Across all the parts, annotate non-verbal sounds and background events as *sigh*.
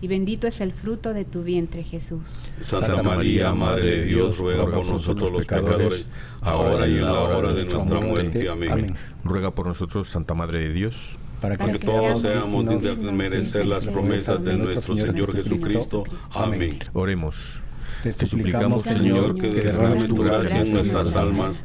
y bendito es el fruto de tu vientre, Jesús. Santa María, Madre de Dios, ruega por nosotros los pecadores, ahora y en la hora de nuestra muerte. Amén. Ruega por nosotros, Santa Madre de Dios. Para que, todos seamos dignos de merecer las promesas de nuestro Señor Jesucristo. Amén. Oremos. Te suplicamos, Señor, que derrames tu gracia en nuestras almas,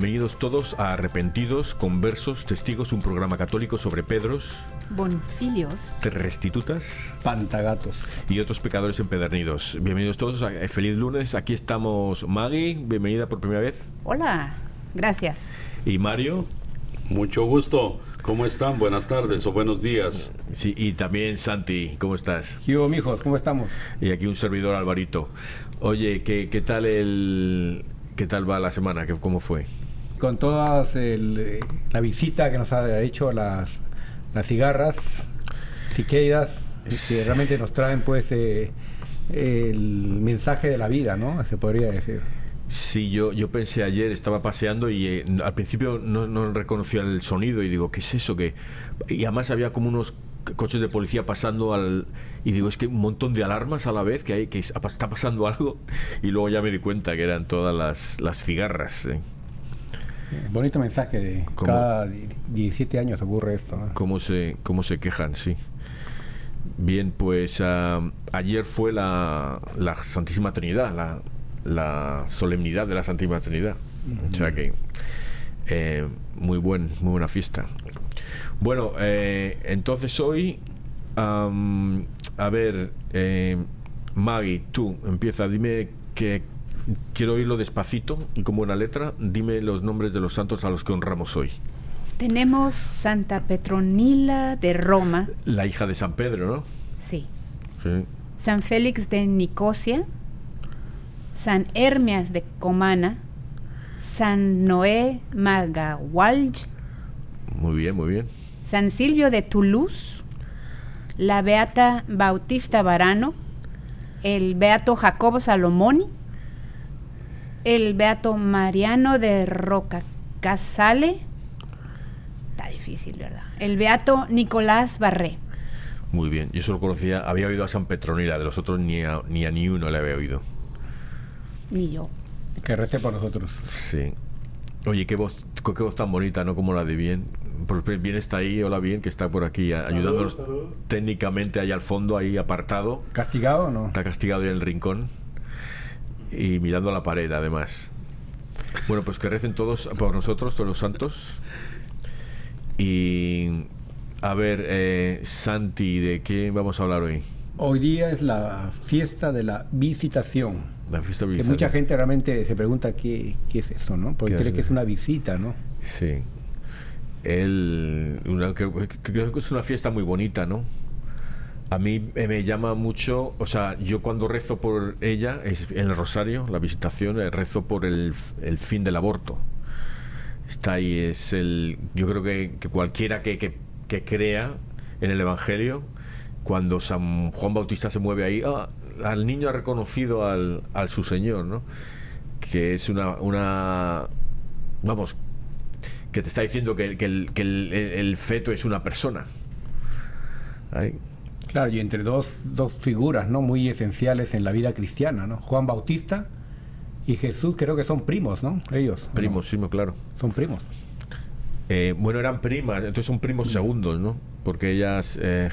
Bienvenidos todos a Arrepentidos, Conversos, Testigos, un programa católico sobre Pedros, Bonfilios, Restitutas Pantagatos. y otros pecadores empedernidos. Bienvenidos todos, a, eh, feliz lunes. Aquí estamos Maggie, bienvenida por primera vez. Hola, gracias. Y Mario, Mucho gusto. ¿Cómo están? Buenas tardes o buenos días. sí, y también Santi, ¿cómo estás? ¿Qué hubo, mijos? ¿Cómo estamos? Y aquí un servidor Alvarito. Oye, ¿qué, qué tal el qué tal va la semana? ¿Qué- ¿Cómo fue? Con todas el, eh, la visita que nos ha hecho las, las cigarras, ciqueidas, que realmente nos traen pues eh, el mensaje de la vida, ¿no? Se podría decir. Sí, yo, yo pensé ayer, estaba paseando y eh, al principio no, no reconocía el sonido y digo, ¿qué es eso? que Y además había como unos coches de policía pasando al... Y digo, es que un montón de alarmas a la vez, que, hay, que es- está pasando algo. *laughs* Y luego ya me di cuenta que eran todas las, las cigarras. eh. Bonito mensaje de ¿Cómo? cada di- 17 años ocurre esto. ¿no? cómo se, cómo se quejan, sí. Bien, pues ayer fue la, la Santísima Trinidad, la, la solemnidad de la Santísima Trinidad. O sea que eh, muy buen, muy buena fiesta. Bueno, eh, entonces hoy, a ver, eh, Maggie, tú empieza, dime que quiero oírlo despacito y con buena letra. Dime los nombres de los santos a los que honramos hoy. Tenemos Santa Petronila de Roma, La hija de San Pedro, ¿no? sí. Sí. San Félix de Nicosia, San Hermias de Comana, San Noé Magahualj, Muy bien, muy bien. San Silvio de Toulouse, la Beata Bautista Varano, el Beato Jacobo Salomoni, el Beato Mariano de Roca Casale, está difícil, ¿verdad? El Beato Nicolás Barré. Muy bien. Yo solo conocía, había oído a San Petronila, de los otros ni a ni, a ni uno le había oído. Ni yo. Que rece por nosotros. Sí. Oye, qué voz, qué voz tan bonita, ¿no? Como la de Bien. Por- Bien está ahí, hola Bien, que está por aquí ayudándonos técnicamente ahí al fondo, ahí apartado. ¿Castigado o no? Está castigado ahí en el rincón y mirando a la pared, además. Bueno, pues que recen todos por nosotros, todos los santos. Y a ver, eh, Santi, ¿de qué vamos a hablar hoy? Hoy día es la fiesta de la visitación. La fiesta Que bizarra. mucha gente realmente se pregunta qué, qué es eso, ¿no? Porque ¿Qué cree es? que es una visita, ¿no? Sí. Una- creo, creo que es una fiesta muy bonita, ¿no? A mí eh, me llama mucho, o sea, yo cuando rezo por ella, es en el rosario, la visitación, eh, rezo por el, fin del aborto. Está ahí, es el. Yo creo que, cualquiera que, que- crea en el Evangelio cuando San Juan Bautista se mueve ahí, ah, al niño ha reconocido al, al su Señor, ¿no? Que es una, una vamos, que te está diciendo que, que, el, el, el, feto es una persona. Ahí. Claro, y entre dos, dos figuras ¿no? muy esenciales en la vida cristiana, ¿no? Juan Bautista y Jesús creo que son primos, ¿no? Ellos. Primos, sí, claro. Son primos. Eh, bueno, eran primas, entonces son primos segundos, ¿no? Porque ellas, eh,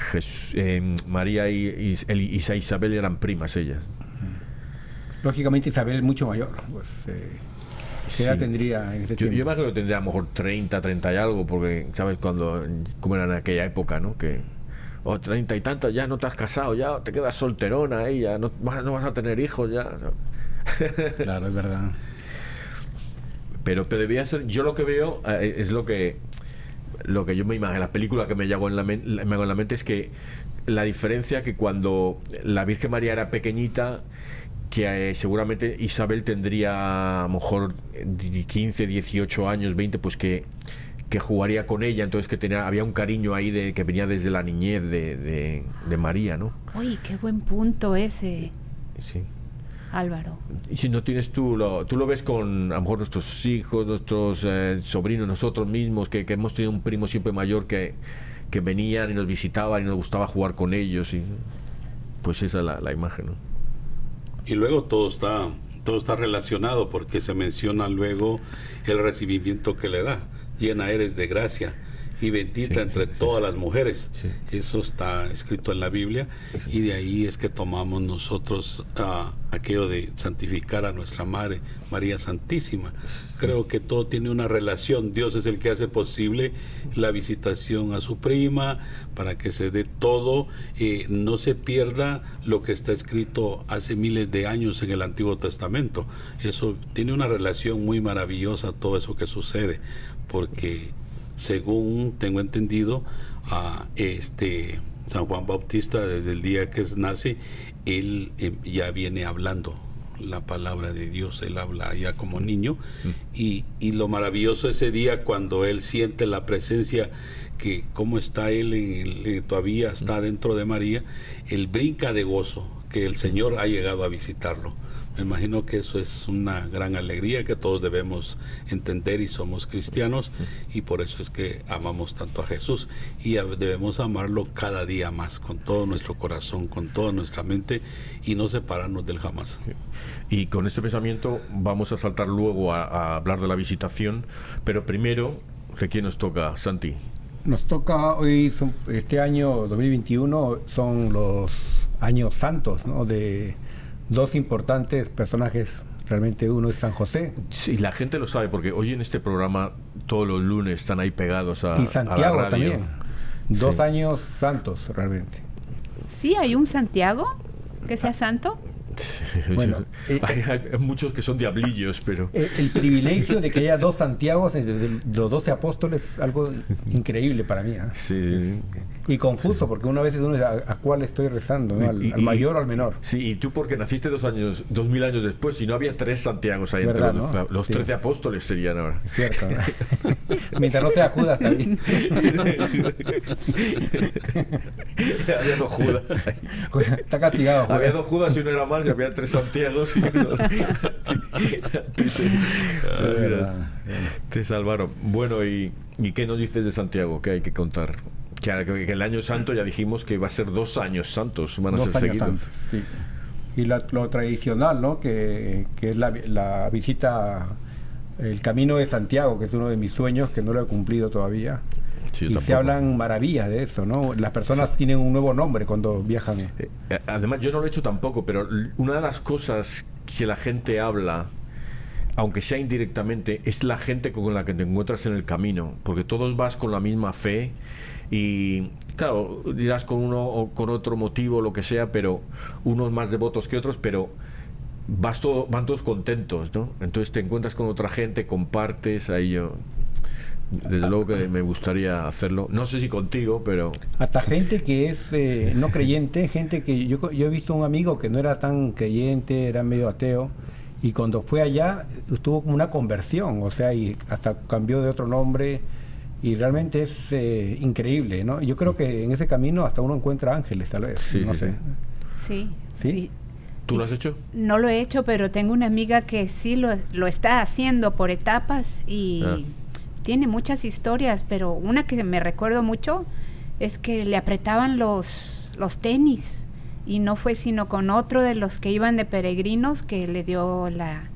eh, María y, y, Isabel eran primas ellas. Lógicamente Isabel es mucho mayor, pues ¿Qué edad tendría en ese yo, Yo creo que tendría a lo mejor 30, 30 y algo, porque, ¿sabes? Cuando, cómo era en aquella época, ¿no? Que, o 30 y tantos, ya no te has casado, ya te quedas solterona ahí, ya no, no vas a tener hijos, ya. *laughs* claro, es verdad. Pero, pero debía ser, yo lo que veo eh, es lo que lo que yo me imagino, la película que me hago en la, me hago en la mente es que la diferencia que cuando la Virgen María era pequeñita que eh, seguramente Isabel tendría a lo mejor 15, 18 años, 20, pues que, que jugaría con ella, entonces que tenía, había un cariño ahí de, que venía desde la niñez de, de, María, ¿no? Uy, qué buen punto ese. Sí. Álvaro. Y si no tienes tú, lo, tú lo ves con a lo mejor nuestros hijos, nuestros eh, sobrinos, nosotros mismos, que, que, hemos tenido un primo siempre mayor que, que venían y nos visitaban y nos gustaba jugar con ellos, y pues esa es la, la imagen, ¿no? Y luego todo está, todo está relacionado porque se menciona luego el recibimiento que le da. Llena eres de gracia y bendita entre todas las mujeres. Eso está escrito en la Biblia y de ahí es que tomamos nosotros uh, aquello de santificar a nuestra Madre, María Santísima. Creo que todo tiene una relación. Dios es el que hace posible la visitación a su prima para que se dé todo, eh, no se pierda lo que está escrito hace miles de años en el Antiguo Testamento. Eso tiene una relación muy maravillosa, todo eso que sucede, porque según tengo entendido, a este San Juan Bautista desde el día que nace, él em, ya viene hablando la palabra de Dios, él habla ya como niño mm. y, y, lo maravilloso ese día cuando él siente la presencia que como está él en todavía está dentro de María, él brinca de gozo que el Señor ha llegado a visitarlo. Me imagino que eso es una gran alegría que todos debemos entender y somos cristianos y por eso es que amamos tanto a Jesús y debemos amarlo cada día más con todo nuestro corazón, con toda nuestra mente y no separarnos del jamás. Y con este pensamiento vamos a saltar luego a, hablar de la visitación, pero primero, ¿de quién nos toca, Santi? Nos toca hoy, este año 2021, son los años santos ¿no? de dos importantes personajes. Realmente uno es San José. Sí, la gente lo sabe porque hoy en este programa todos los lunes están ahí pegados a, y Santiago también. Dos años santos realmente. Sí, hay un Santiago que sea santo. *laughs* Bueno, eh, hay, muchos que son diablillos, pero... Eh, el, privilegio de que haya dos Santiagos, de, los doce apóstoles, algo increíble para mí. ¿ah? Sí. Y confuso, porque una vez uno a, a cuál estoy rezando, ¿no? al, mayor o al menor. Sí, y tú porque naciste dos años, dos mil años después, y no había tres Santiagos ahí entre los, los trece apóstoles serían ahora. cierto. *laughs* Mientras no sea Judas también. *laughs* había dos Judas. Está castigado. Había dos Judas y uno era mal, y había tres Santiagos y uno... *laughs* te salvaron. Bueno, ¿y, ¿y qué nos dices de Santiago? ¿Qué hay que contar? Que, el año santo ya dijimos que va a ser dos años santos, van a ser seguidos. Y lo tradicional, ¿no? Que, es la, visita, el camino de Santiago, que es uno de mis sueños, que no lo he cumplido todavía. y se hablan maravillas de eso, ¿no? Las personas tienen un nuevo nombre cuando viajan. Eh, eh, además, yo no lo he hecho tampoco, pero una de las cosas que la gente habla aunque sea indirectamente, es la gente con la que te encuentras en el camino, porque todos vas con la misma fe y claro, dirás con uno o con otro motivo, lo que sea, pero unos más devotos que otros, pero vas todo, van todos contentos, ¿no? Entonces te encuentras con otra gente, compartes, ahí yo desde luego que me gustaría hacerlo. No sé si contigo, pero... Hasta gente que es eh, no creyente, gente que yo, yo he visto un amigo que no era tan creyente, era medio ateo, y cuando fue allá tuvo como una conversión, o sea, y hasta cambió de otro nombre, y realmente es eh, increíble, ¿no? Yo creo que en ese camino hasta uno encuentra ángeles, tal vez. Sí, no sí, sé. Sí. ¿Sí? ¿Tú lo has hecho? No lo he hecho, pero tengo una amiga que sí lo, lo está haciendo por etapas y Ah. tiene muchas historias, pero una que me recuerdo mucho es que le apretaban los, los tenis y no fue sino con otro de los que iban de peregrinos que le dio la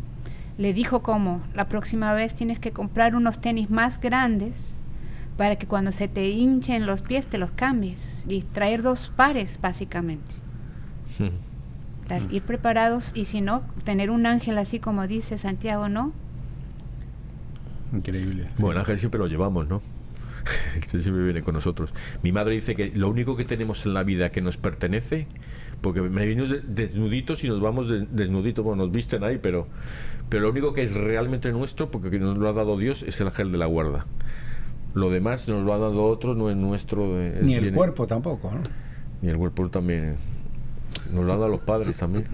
le dijo como la próxima vez tienes que comprar unos tenis más grandes para que cuando se te hinchen los pies te los cambies y traer dos pares básicamente *laughs* ir preparados y si no tener un ángel así como dice Santiago no Increíble. Bueno, Ángel siempre lo llevamos, ¿no? *laughs* Él siempre viene con nosotros. Mi madre dice que lo único que tenemos en la vida que nos pertenece, porque me venimos de- desnuditos y nos vamos de- desnuditos, bueno, nos visten ahí, pero, pero lo único que es realmente nuestro, porque que nos lo ha dado Dios, es el ángel de la guarda. Lo demás nos lo ha dado otro, no es nuestro. eh, es- Ni el cuerpo tampoco, ¿no? Ni el cuerpo también. eh. Nos lo han dado los padres también.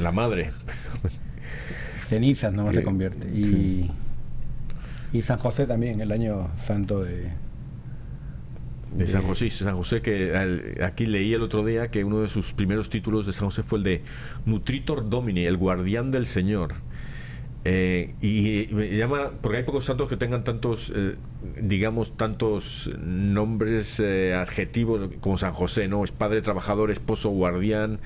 La madre. *laughs* Cenizas Que- se convierte. Y, sí. y San José también, el año santo de... De San José, San José que al- aquí leí el otro día que uno de sus primeros títulos de San José fue el de Nutritor Domini, el guardián del Señor. Eh, y, y me llama, porque hay pocos santos que tengan tantos, eh, digamos, tantos nombres, eh, adjetivos como San José, ¿no? Es padre, trabajador, esposo, guardián,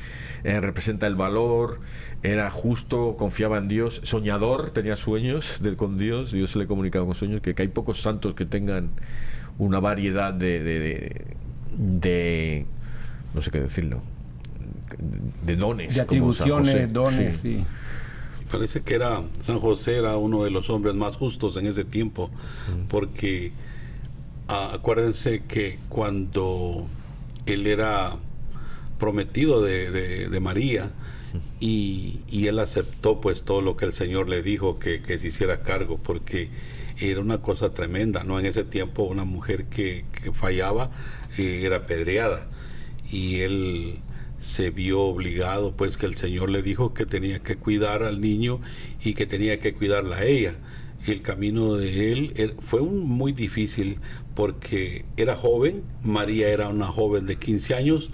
eh, representa el valor, era justo, confiaba en Dios, soñador, tenía sueños de, con Dios, Dios se le comunicaba con sueños, que, que hay pocos santos que tengan una variedad de, de, de- de- no sé qué decirlo, de dones. De como San atribuciones, José. dones, Sí. sí. Parece que era San José era uno de los hombres más justos en ese tiempo, porque ah, acuérdense que cuando él era prometido de, de- de María y, y él aceptó pues todo lo que el Señor le dijo que, que se hiciera cargo, porque era una cosa tremenda, ¿no? En ese tiempo una mujer que, que fallaba eh, era apedreada y él se vio obligado, pues que el Señor le dijo que tenía que cuidar al niño y que tenía que cuidarla a ella. El camino de él er- fue un- muy difícil porque era joven, María era una joven de 15 años,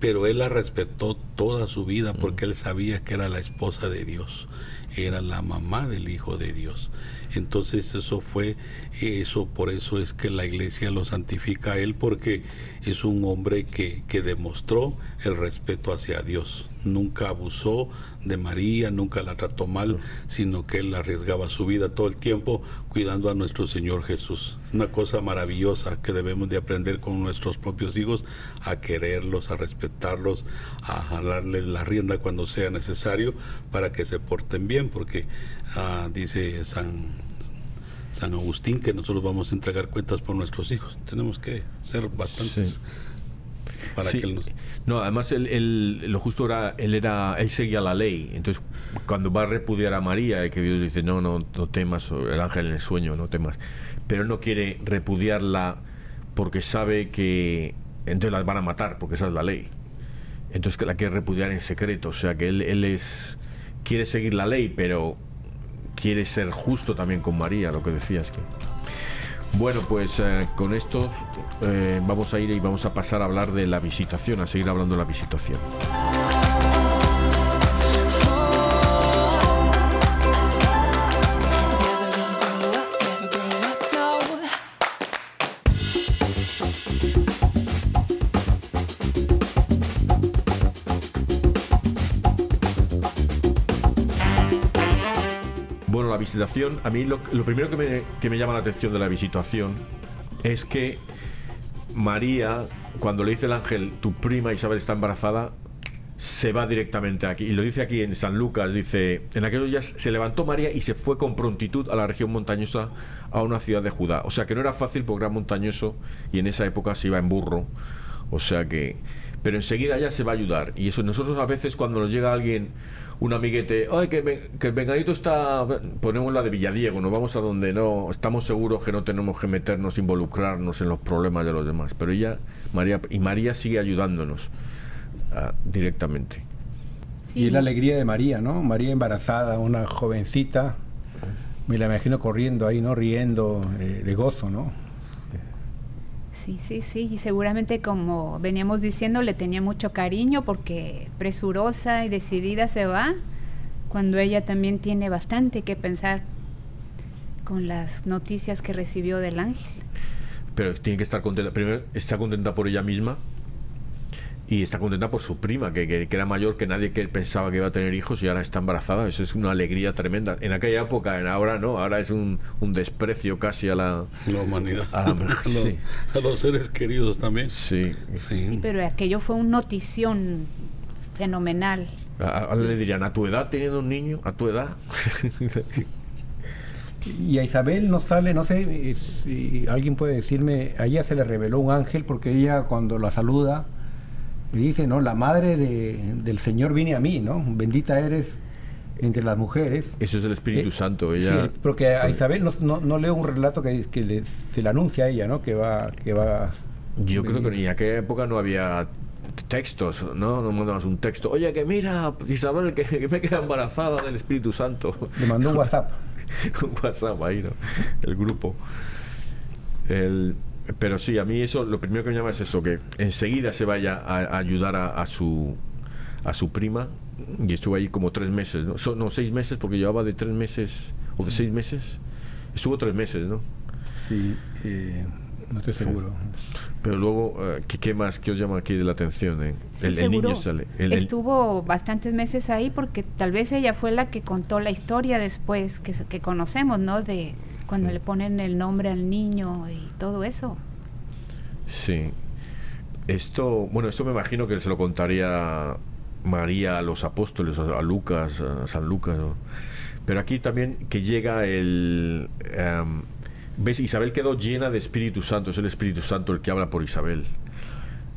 pero él la respetó toda su vida porque él sabía que era la esposa de Dios, era la mamá del Hijo de Dios. Entonces eso fue, eso por eso es que la iglesia lo santifica a él porque es un hombre que, que demostró el respeto hacia Dios. Nunca abusó de María, nunca la trató mal, sino que él arriesgaba su vida todo el tiempo cuidando a nuestro Señor Jesús. Una cosa maravillosa que debemos de aprender con nuestros propios hijos, a quererlos, a respetarlos, a jalarles la rienda cuando sea necesario para que se porten bien, porque ah, dice San San Agustín que nosotros vamos a entregar cuentas por nuestros hijos. Tenemos que ser bastantes Sí. Para Sí. que él nos... No, además él, él- lo justo era, él era, él seguía la ley. Entonces, cuando va a repudiar a María, que Dios dice, no, no, no temas, el ángel en el sueño, no temas. Pero él no quiere repudiarla porque sabe que entonces las van a matar, porque esa es la ley. Entonces que la quiere repudiar en secreto. O sea que él, él es quiere seguir la ley, pero quiere ser justo también con María, lo que decías que. Bueno, pues eh, con esto eh, vamos a ir y vamos a pasar a hablar de la visitación, a seguir hablando de la visitación. A mí lo, lo primero que me, que me llama la atención de la visitación es que María, cuando le dice el ángel, tu prima Isabel está embarazada, se va directamente aquí. Y lo dice aquí en San Lucas, dice, en aquellos días se levantó María y se fue con prontitud a la región montañosa, a una ciudad de Judá. O sea que no era fácil porque era montañoso y en esa época se iba en burro. O sea que... Pero enseguida ya se va a ayudar. Y eso nosotros a veces cuando nos llega alguien, un amiguete, ay, que, me- que el vengadito está, ponemos la de Villadiego, nos vamos a donde no, estamos seguros que no tenemos que meternos, involucrarnos en los problemas de los demás. Pero ella, María, y María sigue ayudándonos ah, directamente. Sí. Y es la alegría de María, ¿no? María embarazada, una jovencita. Me la imagino corriendo ahí, ¿no? Riendo eh, de gozo, ¿no? Sí, sí, sí, y seguramente como veníamos diciendo, le tenía mucho cariño porque presurosa y decidida se va, cuando ella también tiene bastante que pensar con las noticias que recibió del ángel. Pero tiene que estar contenta, primero está contenta por ella misma y está contenta por su prima, que, que, era mayor que nadie que pensaba que iba a tener hijos y ahora está embarazada. Eso es una alegría tremenda. En aquella época, en ahora no, ahora es un, un desprecio casi a la, la humanidad. A, *laughs* los, seres queridos también. Sí. sí. pero aquello fue una notición fenomenal. A, le dirían, a tu edad teniendo un niño, a tu edad. *laughs* y a Isabel no sale, no sé si alguien puede decirme, a ella se le reveló un ángel porque ella cuando la saluda y dice, ¿no? La madre de, del Señor viene a mí, ¿no? Bendita eres entre las mujeres. Eso es el Espíritu eh, Santo. Ella, sí, porque a Isabel no, no, leo un relato que, que se le anuncia a ella, ¿no? Que va... Que va Yo creo que en aquella época no había textos, ¿no? No mandamos un texto. Oye, que mira, Isabel, que, que me queda embarazada del Espíritu Santo. Le mandó un *laughs* WhatsApp. un WhatsApp ahí, ¿no? El grupo. El, pero sí, a mí eso, lo primero que me llama es eso, que enseguida se vaya a, ayudar a, su a su prima y estuvo ahí como tres meses, ¿no? no, seis meses porque llevaba de tres meses o de seis meses. Estuvo tres meses, ¿no? Sí, eh, no estoy seguro. Pero luego, eh, ¿qué, más que os llama aquí de la atención? Eh? el, niño sale. Estuvo bastantes meses ahí porque tal vez ella fue la que contó la historia después que, que conocemos, ¿no? De cuando le ponen el nombre al niño y todo eso. Sí. Esto, bueno, esto me imagino que se lo contaría María a los apóstoles, a Lucas, a San Lucas. Pero aquí también que llega el... Em, ¿Ves? Isabel quedó llena de Espíritu Santo, es el Espíritu Santo el que habla por Isabel.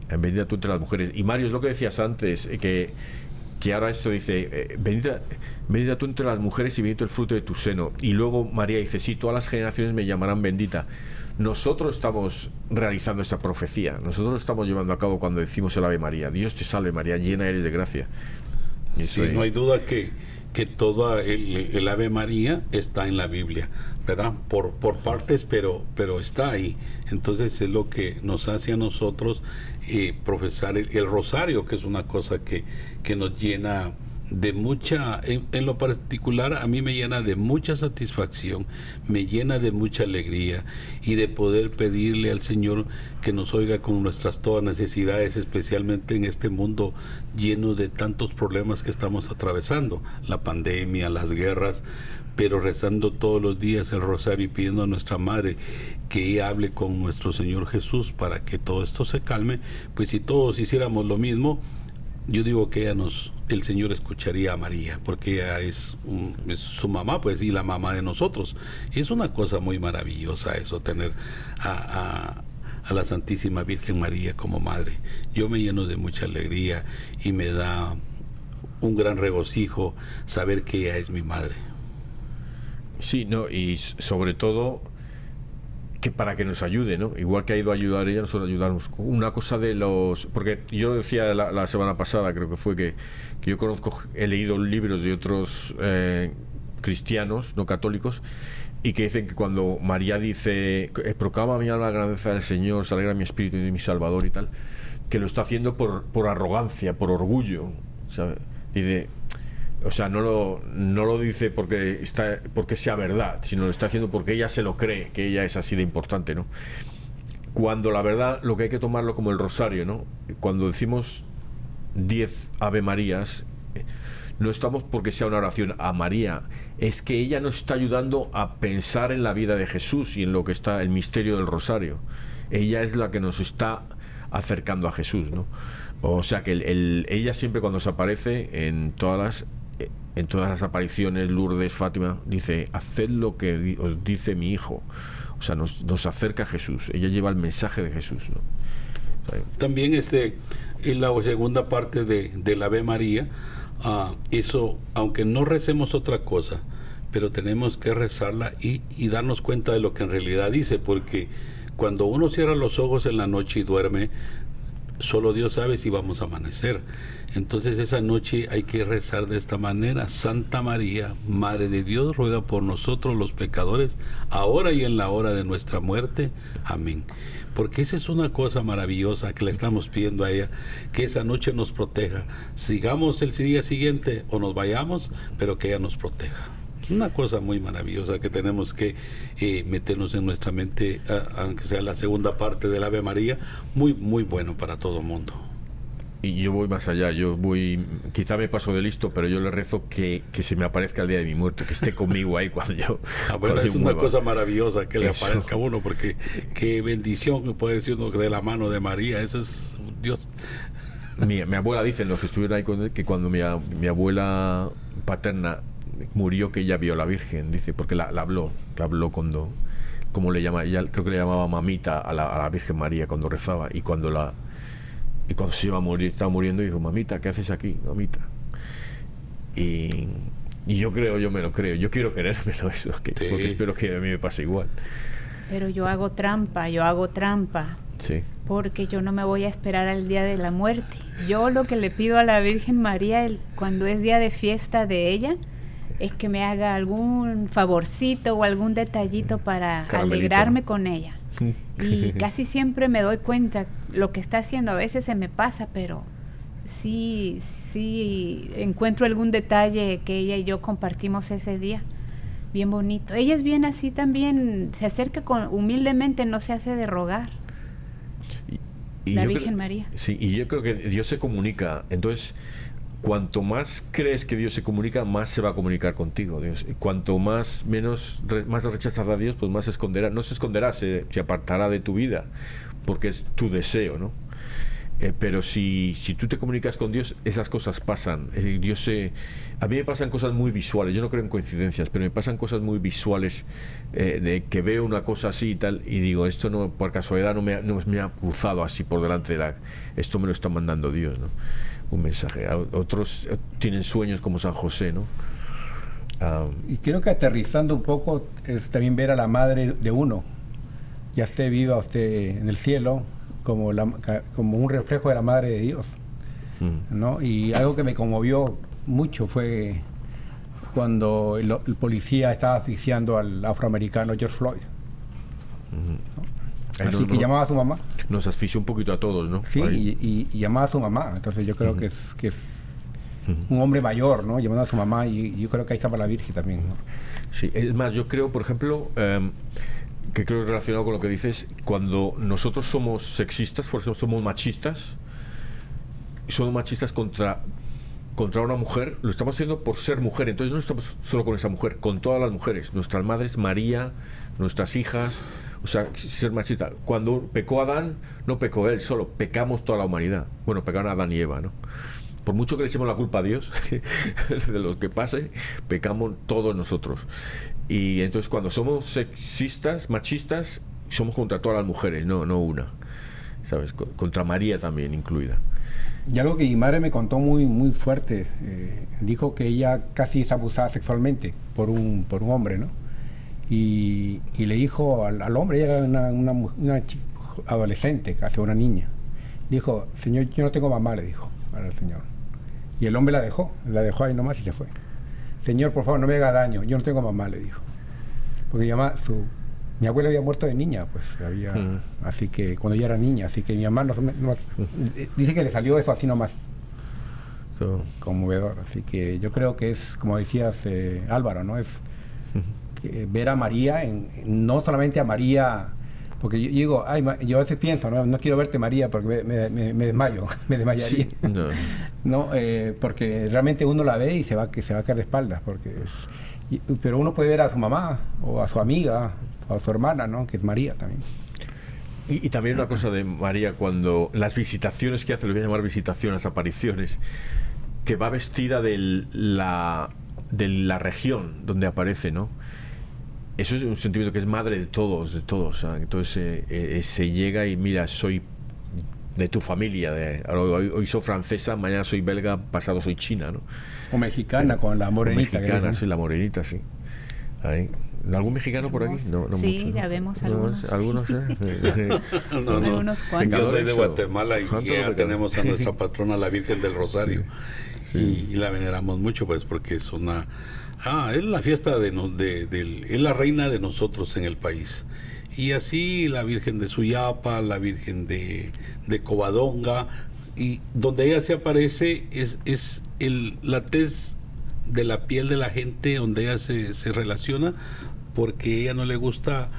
Bendita tú entre las mujeres. Y Mario, es lo que decías antes, eh, que que ahora esto dice, eh, bendita, bendita tú entre las mujeres y bendito el fruto de tu seno. Y luego María dice, sí, todas las generaciones me llamarán bendita. Nosotros estamos realizando esta profecía, nosotros lo estamos llevando a cabo cuando decimos el Ave María, Dios te salve María, llena eres de gracia. sí, no hay duda que, que todo el, Ave María está en la Biblia, ¿verdad? Por, por partes, pero, pero está ahí. Entonces es lo que nos hace a nosotros profesar el, rosario, que es una cosa que, que nos llena de mucha, en, lo particular a mí me llena de mucha satisfacción, me llena de mucha alegría y de poder pedirle al Señor que nos oiga con nuestras todas necesidades, especialmente en este mundo lleno de tantos problemas que estamos atravesando, la pandemia, las guerras, pero rezando todos los días el rosario y pidiendo a nuestra Madre que ella hable con nuestro Señor Jesús para que todo esto se calme, pues si todos hiciéramos lo mismo, yo digo que ella nos, el Señor escucharía a María, porque ella es, su mamá, pues, y la mamá de nosotros. es una cosa muy maravillosa eso, tener a, la Santísima Virgen María como madre. Yo me lleno de mucha alegría y me da un gran regocijo saber que ella es mi madre. Sí, no, y sobre todo que para que nos ayude, ¿no? Igual que ha ido a ayudar ella, nosotros ayudamos. Una cosa de los... Porque yo decía la, semana pasada, creo que fue que, que, yo conozco, he leído libros de otros eh, cristianos, no católicos, y que dicen que cuando María dice, eh, proclama mi alma la grandeza del Señor, se alegra mi espíritu y mi Salvador y tal, que lo está haciendo por, por arrogancia, por orgullo, ¿sabes? Dice o sea, no lo, no lo dice porque, está, porque sea verdad, sino lo está haciendo porque ella se lo cree, que ella es así de importante, ¿no? Cuando la verdad lo que hay que tomarlo como el rosario, ¿no? Cuando decimos 10 Ave Marías, no estamos porque sea una oración a María, es que ella nos está ayudando a pensar en la vida de Jesús y en lo que está el misterio del rosario. Ella es la que nos está acercando a Jesús, ¿no? O sea que el, ella siempre cuando se aparece en todas las en todas las apariciones, Lourdes, Fátima, dice, haced lo que os dice mi hijo. O sea, nos, nos acerca Jesús. Ella lleva el mensaje de Jesús. También este, en la segunda parte de, de la Ave María, eso, aunque no recemos otra cosa, pero tenemos que rezarla y, y darnos cuenta de lo que en realidad dice, porque cuando uno cierra los ojos en la noche y duerme, solo Dios sabe si vamos a amanecer. Entonces esa noche hay que rezar de esta manera. Santa María, Madre de Dios, ruega por nosotros los pecadores, ahora y en la hora de nuestra muerte. Amén. Porque esa es una cosa maravillosa que le estamos pidiendo a ella, que esa noche nos proteja. Sigamos el día siguiente o nos vayamos, pero que ella nos proteja una cosa muy maravillosa que tenemos que eh, meternos en nuestra mente, aunque sea la segunda parte del Ave María, muy, muy bueno para todo el mundo. Y yo voy más allá, yo voy, quizá me paso de listo, pero yo le rezo que, que se me aparezca el día de mi muerte, que esté conmigo ahí cuando yo... *laughs* Ah, bueno, es una cosa maravillosa que le aparezca a uno, porque qué bendición puede decir uno de la mano de María, eso es Dios. Mi, mi abuela dice, los que estuvieron ahí con él, que cuando mi, mi abuela paterna murió que ella vio a la Virgen, dice, porque la, habló, la habló cuando, como le llama, ella creo que le llamaba mamita a la, a la, Virgen María cuando rezaba y cuando la y cuando se iba a morir, estaba muriendo, dijo, mamita, ¿qué haces aquí, mamita? Y, y yo creo, yo me lo creo, yo quiero querérmelo *laughs* eso, porque espero que a mí me pase igual. Pero yo hago trampa, yo hago trampa. Sí. Porque yo no me voy a esperar al día de la muerte. Yo lo que le pido a la Virgen María el, cuando es día de fiesta de ella, es que me haga algún favorcito o algún detallito para alegrarme con ella. *laughs* Y casi siempre me doy cuenta lo que está haciendo. A veces se me pasa, pero sí, sí encuentro algún detalle que ella y yo compartimos ese día. Bien bonito. Ella es bien así también, se acerca con, humildemente, no se hace de rogar. la Virgen María. Sí, y yo creo que Dios se comunica. Entonces, cuanto más crees que Dios se comunica, más se va a comunicar contigo. Dios. Cuanto más menos más rechazas a Dios, pues más se esconderá. No se esconderá, se, apartará de tu vida, porque es tu deseo, ¿no? Eh, pero si, si tú te comunicas con Dios, esas cosas pasan. Eh, Dios se, a mí me pasan cosas muy visuales. Yo no creo en coincidencias, pero me pasan cosas muy visuales eh, de que veo una cosa así y tal y digo esto no por casualidad no me, no me ha cruzado así por delante de la. Esto me lo está mandando Dios, ¿no? un mensaje. Otros eh, tienen sueños como San José, ¿no? y creo que aterrizando un poco es también ver a la madre de uno, ya esté viva usted en el cielo, como, la, como un reflejo de la madre de Dios. Mm. ¿no? Y algo que me conmovió mucho fue cuando el, policía estaba asfixiando al afroamericano George Floyd. Así que llamaba a su mamá. Nos asfixia un poquito a todos, ¿no? Sí, y, llamaba a su mamá. Entonces yo creo que es, que es un hombre mayor, ¿no? Llamando a su mamá y, yo creo que ahí estaba la Virgen también, ¿no? Sí, es más, yo creo, por ejemplo, em, que creo relacionado con lo que dices, cuando nosotros somos sexistas, por ejemplo, somos machistas, somos machistas contra contra una mujer, lo estamos haciendo por ser mujer. Entonces no estamos solo con esa mujer, con todas las mujeres, nuestras madres, María, nuestras hijas, o sea, ser machista. Cuando pecó Adán, no pecó él solo, pecamos toda la humanidad. Bueno, pecaron Adán y Eva, ¿no? Por mucho que le echemos la culpa a Dios *laughs* de lo que pase, pecamos todos nosotros. Y entonces cuando somos sexistas, machistas, somos contra todas las mujeres, no, no una. ¿Sabes? Contra María también incluida. Y algo que mi madre me contó muy, muy fuerte, eh, dijo que ella casi es abusada sexualmente por un, por un hombre, ¿no? y, le dijo al, hombre, ella era una, una, adolescente, casi una niña, dijo, señor, yo no tengo mamá, le dijo al señor. Y el hombre la dejó, la dejó ahí nomás y se fue. Señor, por favor, no me haga daño, yo no tengo mamá, le dijo. Porque mi, mamá, su, mi abuela había muerto de niña, pues había, así que cuando ella era niña, así que mi mamá no, dice que le salió eso así nomás. Conmovedor, así que yo creo que es, como decías eh, Álvaro, ¿no? Es ver a María, en, no solamente a María, porque yo, digo, ay, yo a veces pienso, no, quiero verte María porque me, desmayo, *laughs* me desmayaría. *laughs* no, eh, porque realmente uno la ve y se va, que se va a caer de espaldas, porque pero uno puede ver a su mamá o a su amiga o a su hermana, ¿no? que es María también. Y, también una cosa de María, cuando las visitaciones que hace, le voy a llamar visitaciones, apariciones, que va vestida de la, de la región donde aparece, ¿no? Eso es un sentimiento que es madre de todos, de todos. Entonces eh, eh, se llega y mira, soy de tu familia. De, hoy, soy francesa, mañana soy belga, pasado soy china, ¿no? O mexicana con la morenita. mexicana, sí, la morenita, sí. Ahí. ¿Algún mexicano por aquí? No, no sí, mucho, ya vemos algunos. algunos, ¿eh? *laughs* *laughs* no, no. Yo soy de Guatemala y ya tenemos a nuestra *laughs* patrona, la Virgen del Rosario. Sí. Y, la veneramos mucho, pues, porque es una... Ah, es la fiesta de, de, es la reina de nosotros en el país. Y así la Virgen de Suyapa, la Virgen de, de Covadonga, y donde ella se aparece es, es el, la tez de la piel de la gente donde ella se, se relaciona porque ella no le gusta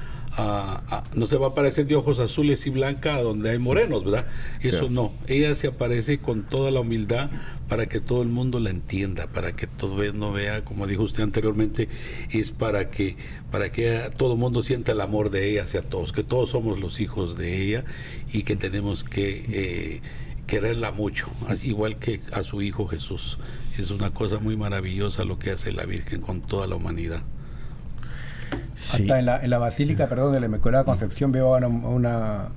no se va a aparecer de ojos azules y blancas donde hay morenos, ¿verdad? Eso no, ella se aparece con toda la humildad para que todo el mundo la entienda, para que todo el mundo vea, como dijo usted anteriormente, es para que para que todo el mundo sienta el amor de ella hacia todos, que todos somos los hijos de ella y que tenemos que eh, quererla mucho, igual que a su hijo Jesús. Es una cosa muy maravillosa lo que hace la Virgen con toda la humanidad. Hasta en la, en la basílica, perdón, de la Inmaculada Concepción veo a una,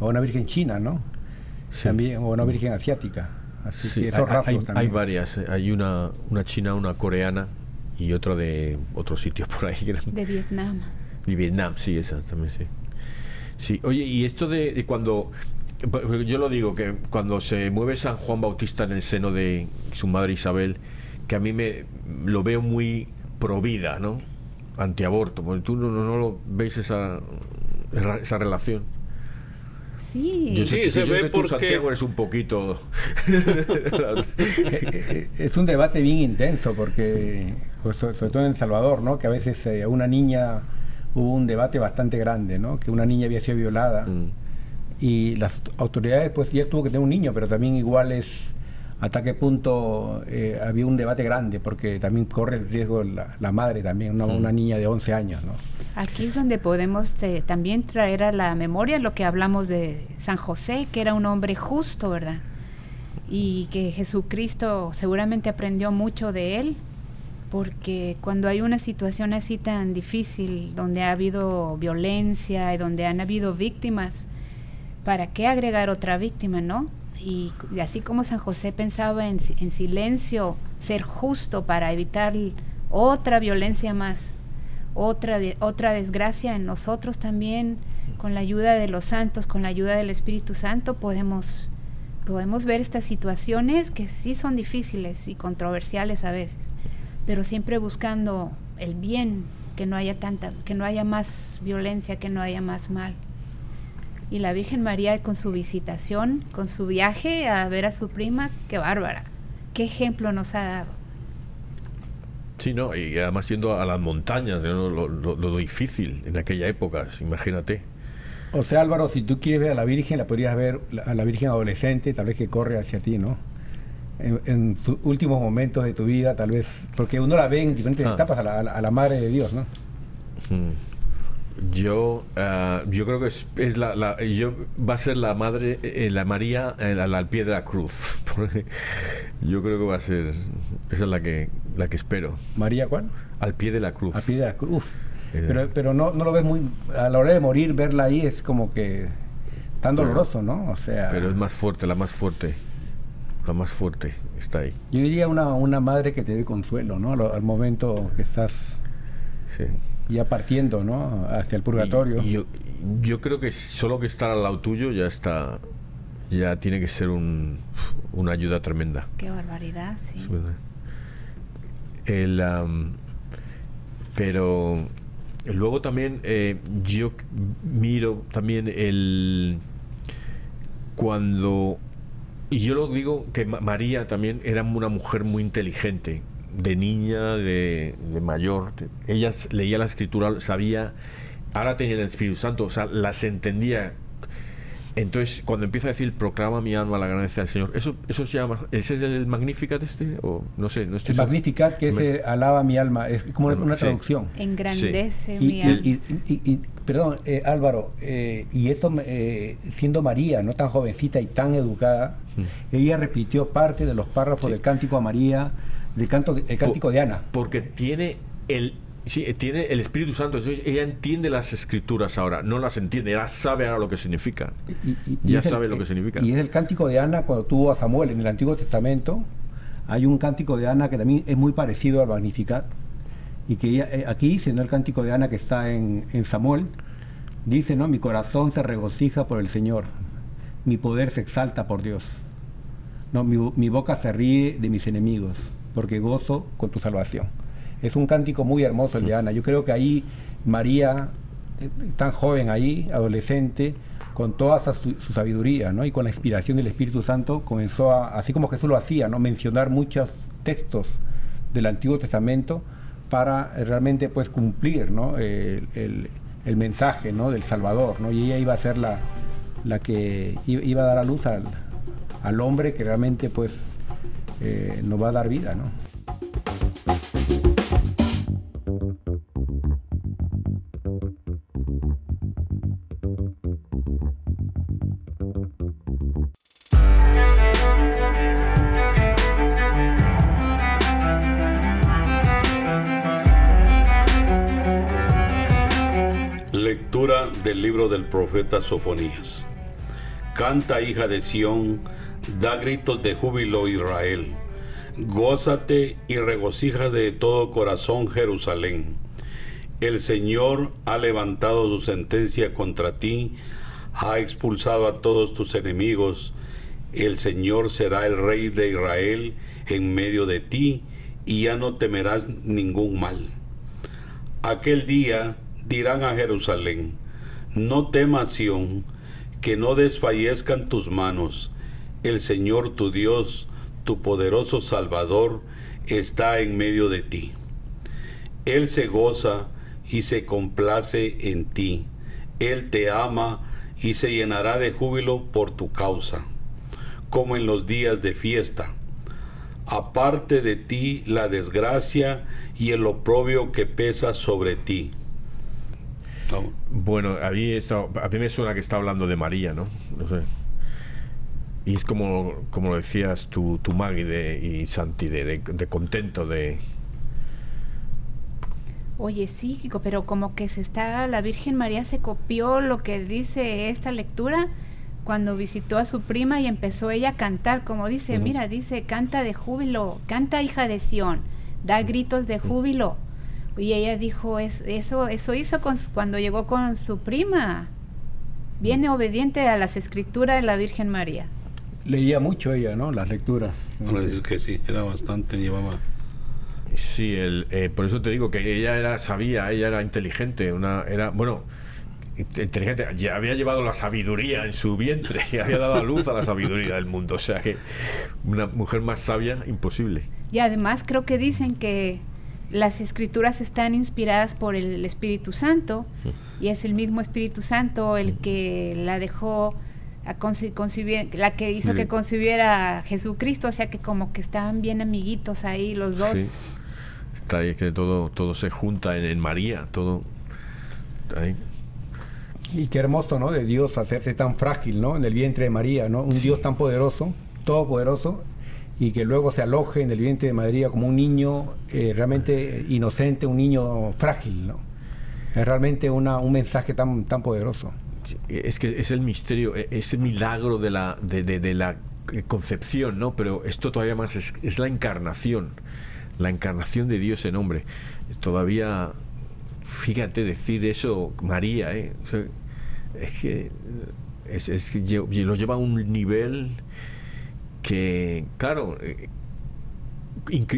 a una, Virgen china, ¿no? También, o una Virgen asiática. Así que hay, hay, varias. Eh, hay una, una china, una coreana y otra de otro sitio *laughs* por ahí. De Vietnam. De Vietnam, sí, esa también sí. Sí, oye, y esto de cuando yo lo digo, que cuando se mueve San Juan Bautista en el seno de su madre Isabel, que a mí me lo veo muy pro vida, ¿no? Antiaborto, porque tú no, no, lo ves esa, esa relación. Sí, yo sé, sí, se ve porque Santiago eres un poquito. *laughs* es un debate bien intenso, porque, pues, sobre todo en El Salvador, ¿no? Que a veces eh, una niña hubo un debate bastante grande, ¿no? Que una niña había sido violada. Mm y las autoridades pues ya tuvo que tener un niño, pero también igual es hasta qué punto eh, había un debate grande, porque también corre el riesgo la, madre también, una, niña de 11 años. ¿no? Aquí es donde podemos eh, también traer a la memoria lo que hablamos de San José, que era un hombre justo, ¿verdad? Y que Jesucristo seguramente aprendió mucho de él, porque cuando hay una situación así tan difícil, donde ha habido violencia y donde han habido víctimas, ¿para qué agregar otra víctima, no? Y, así como San José pensaba en, silencio, ser justo para evitar otra violencia más, otra, otra desgracia en nosotros también, con la ayuda de los santos, con la ayuda del Espíritu Santo, podemos, podemos ver estas situaciones que sí son difíciles y controversiales a veces, pero siempre buscando el bien, que no haya tanta, que no haya más violencia, que no haya más mal y la Virgen María con su visitación, con su viaje a ver a su prima, qué bárbara. Qué ejemplo nos ha dado. Sí, no, y además yendo a las montañas, lo, difícil en aquella época, imagínate. O sea, Álvaro, si tú quieres ver a la Virgen, la podrías ver a la Virgen adolescente, tal vez que corre hacia ti, ¿no? En, sus últimos momentos de tu vida, tal vez, porque uno la ve en diferentes ah. etapas a la, a la, Madre de Dios, ¿no? Hmm. Yo, uh, yo creo que es, es la, la, yo, va a ser la madre, eh, la María eh, al pie de la cruz. *laughs* yo creo que va a ser, esa es la que, la que espero. ¿María cuál? Al pie de la cruz. Al pie de la cruz. Eh. Pero, pero no, no lo ves muy, a la hora de morir, verla ahí es como que tan doloroso, ¿no? O sea. Pero es más fuerte, la más fuerte. La más fuerte está ahí. Yo diría una, una madre que te dé consuelo, ¿no? Al, al momento que estás. Sí ya partiendo ¿no? hacia el purgatorio. yo, yo creo que solo que estar al lado tuyo ya está, ya tiene que ser un, una ayuda tremenda. Qué barbaridad, sí. El, pero luego también eh, yo miro también el cuando y yo lo digo que María también era una mujer muy inteligente de niña, de, mayor, ella leía la escritura, sabía, ahora tenía el Espíritu Santo, o sea, las entendía. Entonces, cuando empieza a decir, proclama mi alma la grandeza del Señor, ¿eso, eso se llama, ¿ese es el Magnificat este? O no sé, no estoy El Magnificat, que es alaba mi alma, es como una traducción. Engrandece mi alma. Y, perdón, eh, Álvaro, eh, y esto, eh, siendo María, no tan jovencita y tan educada, mm. ella repitió parte de los párrafos del Cántico a María, canto, el cántico de Ana. Porque tiene el Sí, tiene el Espíritu Santo. Ella entiende las escrituras ahora, no las entiende, ya sabe ahora lo que significa. ya sabe lo que significa. Y es el cántico de Ana cuando tuvo a Samuel en el Antiguo Testamento. Hay un cántico de Ana que también es muy parecido al Magnificat. y que eh, aquí dice, ¿no? El cántico de Ana que está en, en Samuel, dice, ¿no? Mi corazón se regocija por el Señor, mi poder se exalta por Dios. No, mi, mi boca se ríe de mis enemigos, porque gozo con tu salvación. Es un cántico muy hermoso el de Ana. Yo creo que ahí María, eh, tan joven ahí, adolescente, con toda su, su, sabiduría ¿no? y con la inspiración del Espíritu Santo, comenzó a, así como Jesús lo hacía, ¿no? mencionar muchos textos del Antiguo Testamento para realmente pues cumplir ¿no? el, el, el, mensaje ¿no? del Salvador. ¿no? Y ella iba a ser la, la que iba a dar a luz al, al hombre que realmente pues eh, nos va a dar vida. ¿no? del libro del profeta Sofonías. Canta, hija de Sión, da gritos de júbilo Israel. Gózate y regocija de todo corazón Jerusalén. El Señor ha levantado su sentencia contra ti, ha expulsado a todos tus enemigos. El Señor será el rey de Israel en medio de ti, y ya no temerás ningún mal. Aquel día dirán a Jerusalén, no temas, Sión, que no desfallezcan tus manos. El Señor tu Dios, tu poderoso Salvador, está en medio de ti. Él se goza y se complace en ti. Él te ama y se llenará de júbilo por tu causa, como en los días de fiesta. Aparte de ti la desgracia y el oprobio que pesa sobre ti bueno, a mí, a mí me suena que está hablando de María, ¿no? No sé. Y es como, como decías tu, tu Maggie de, y Santi, de, de, de, contento de... Oye, sí, pero como que se está, la Virgen María se copió lo que dice esta lectura cuando visitó a su prima y empezó ella a cantar, como dice, uh -huh. mira, dice, canta de júbilo, canta hija de Sión, da gritos de júbilo. Y ella dijo, es, eso, eso hizo con, cuando llegó con su prima. Viene obediente a las escrituras de la Virgen María. Leía mucho ella, ¿no? Las lecturas. No, es que sí, era bastante, llevaba... Sí, el, eh, por eso te digo que ella era sabía, ella era inteligente, una era bueno, inteligente, ya había llevado la sabiduría en su vientre y *laughs* había dado a luz a la sabiduría del mundo, o sea que una mujer más sabia imposible. Y además creo que dicen que las escrituras están inspiradas por el Espíritu Santo y es el mismo Espíritu Santo el que la dejó a concibir, la que hizo sí. que concibiera a Jesucristo, o sea que como que estaban bien amiguitos ahí los dos. Sí. Está ahí que todo, todo se junta en, en María, todo ahí. Y qué hermoso, ¿no? De Dios hacerse tan frágil, ¿no? En el vientre de María, ¿no? Un sí. Dios tan poderoso, todopoderoso, y que luego se aloje en el vientre de María como un niño eh, realmente inocente, un niño frágil, ¿no? Es realmente una, un mensaje tan, tan poderoso. Es que es el misterio, e, es el milagro de la, de, la concepción, ¿no? Pero esto todavía más es, la encarnación, la encarnación de Dios en hombre. Todavía, fíjate decir eso, María, ¿eh? Es que, es, que lo lleva a un nivel que, claro, eh,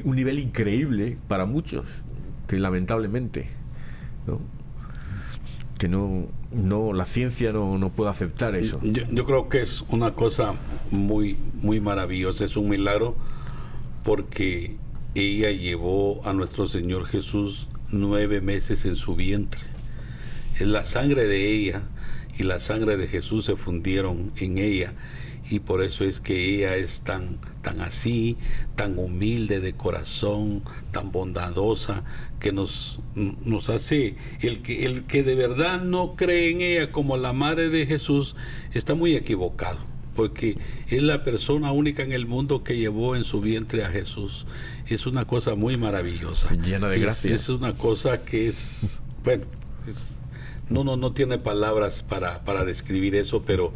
un nivel increíble para muchos, que lamentablemente, que no, no la ciencia no, no puede aceptar eso. Yo, creo que es una cosa muy, muy maravillosa, es un milagro, porque ella llevó a nuestro Señor Jesús nueve meses en su vientre. La sangre de ella y la sangre de Jesús se fundieron en ella y por eso es que ella es tan, tan así, tan humilde de corazón, tan bondadosa, que nos, nos hace, el que, el que de verdad no cree en ella como la madre de Jesús, está muy equivocado, porque es la persona única en el mundo que llevó en su vientre a Jesús. Es una cosa muy maravillosa. Llena de gracia. Es, es una cosa que es, bueno, es, no, no, no tiene palabras para, para describir eso, pero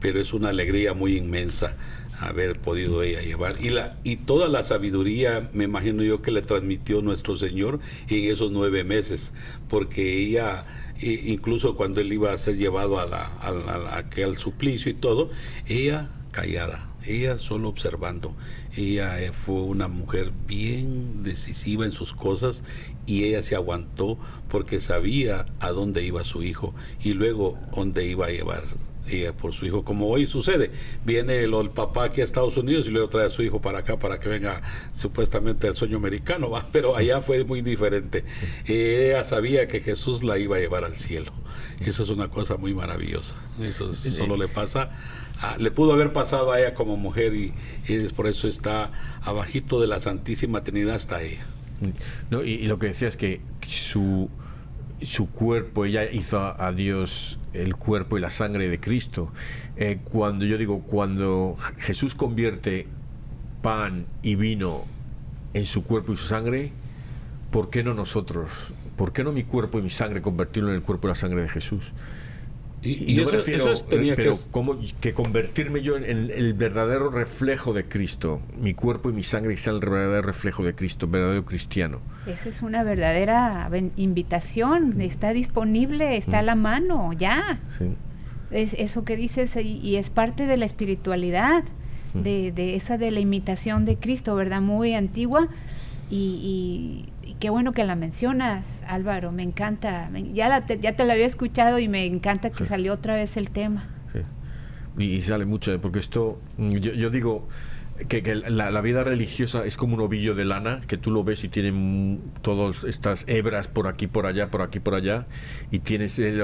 pero es una alegría muy inmensa. Haber podido ella llevar. Y la y toda la sabiduría me imagino yo que le transmitió nuestro Señor en esos nueve meses porque ella incluso cuando él iba a ser llevado a, la, a, aquel suplicio y todo ella callada ella solo observando. Ella eh, fue una mujer bien decisiva en sus cosas y ella se aguantó porque sabía a dónde iba su hijo y luego dónde iba a llevar ella por su hijo, como hoy sucede. Viene el, el, papá aquí a Estados Unidos y luego trae a su hijo para acá para que venga supuestamente el sueño americano, ¿va? *laughs* pero allá fue muy diferente. Ella sabía que Jesús la iba a llevar al cielo. Eso es una cosa muy maravillosa. Eso solo le pasa, le pudo haber pasado a ella como mujer y, es por eso está abajito de la Santísima Trinidad hasta ella. No, y, lo que decía es que su, su cuerpo, ella hizo a Dios el cuerpo y la sangre de Cristo. Eh, cuando yo digo, cuando Jesús convierte pan y vino en su cuerpo y su sangre, ¿por qué no nosotros? ¿Por qué no mi cuerpo y mi sangre convertirlo en el cuerpo y la sangre de Jesús? Y, yo me refiero, pero que... Como, que convertirme yo en, el verdadero reflejo de Cristo, mi cuerpo y mi sangre sean el verdadero reflejo de Cristo, verdadero cristiano. Esa es una verdadera invitación, está disponible, está a la mano, ya. Es eso que dices y, es parte de la espiritualidad, de, de esa de la imitación de Cristo, ¿verdad? Muy antigua y qué bueno que la mencionas, Álvaro, me encanta. ya, la te, ya te la había escuchado y me encanta que salió otra vez el tema. Sí. Y, sale mucho, porque esto, yo, yo digo, que, la, vida religiosa es como un ovillo de lana, que tú lo ves y tiene todas estas hebras por aquí, por allá, por aquí, por allá, y tienes eh,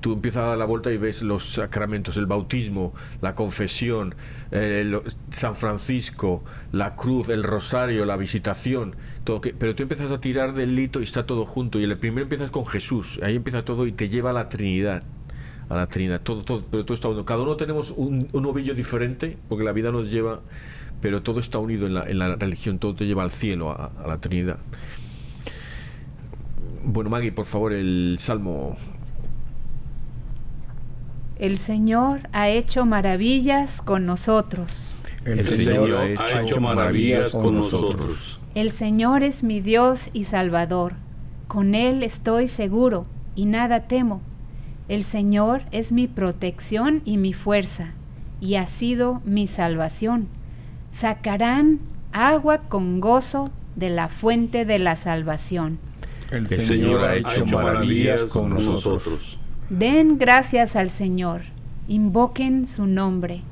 tú empiezas a dar la vuelta y ves los sacramentos, el bautismo, la confesión, eh, San Francisco, la cruz, el rosario, la visitación, todo que, pero tú empiezas a tirar del lito y está todo junto, y el primero empiezas con Jesús, ahí empieza todo y te lleva a la Trinidad a la Trinidad. Todo, todo, pero todo está unido. Cada uno tenemos un, un ovillo diferente, porque la vida nos lleva, pero todo está unido en la, en la religión, todo te lleva al cielo, a, la Trinidad. Bueno, Maggie, por favor, el Salmo. El Señor ha hecho maravillas con nosotros. El, Señor, ha hecho maravillas con nosotros. El Señor es mi Dios y Salvador. Con Él estoy seguro y nada temo. El Señor es mi protección y mi fuerza, y ha sido mi salvación. Sacarán agua con gozo de la fuente de la salvación. El, Señor, ha hecho maravillas con nosotros. Den gracias al Señor, invoquen su nombre,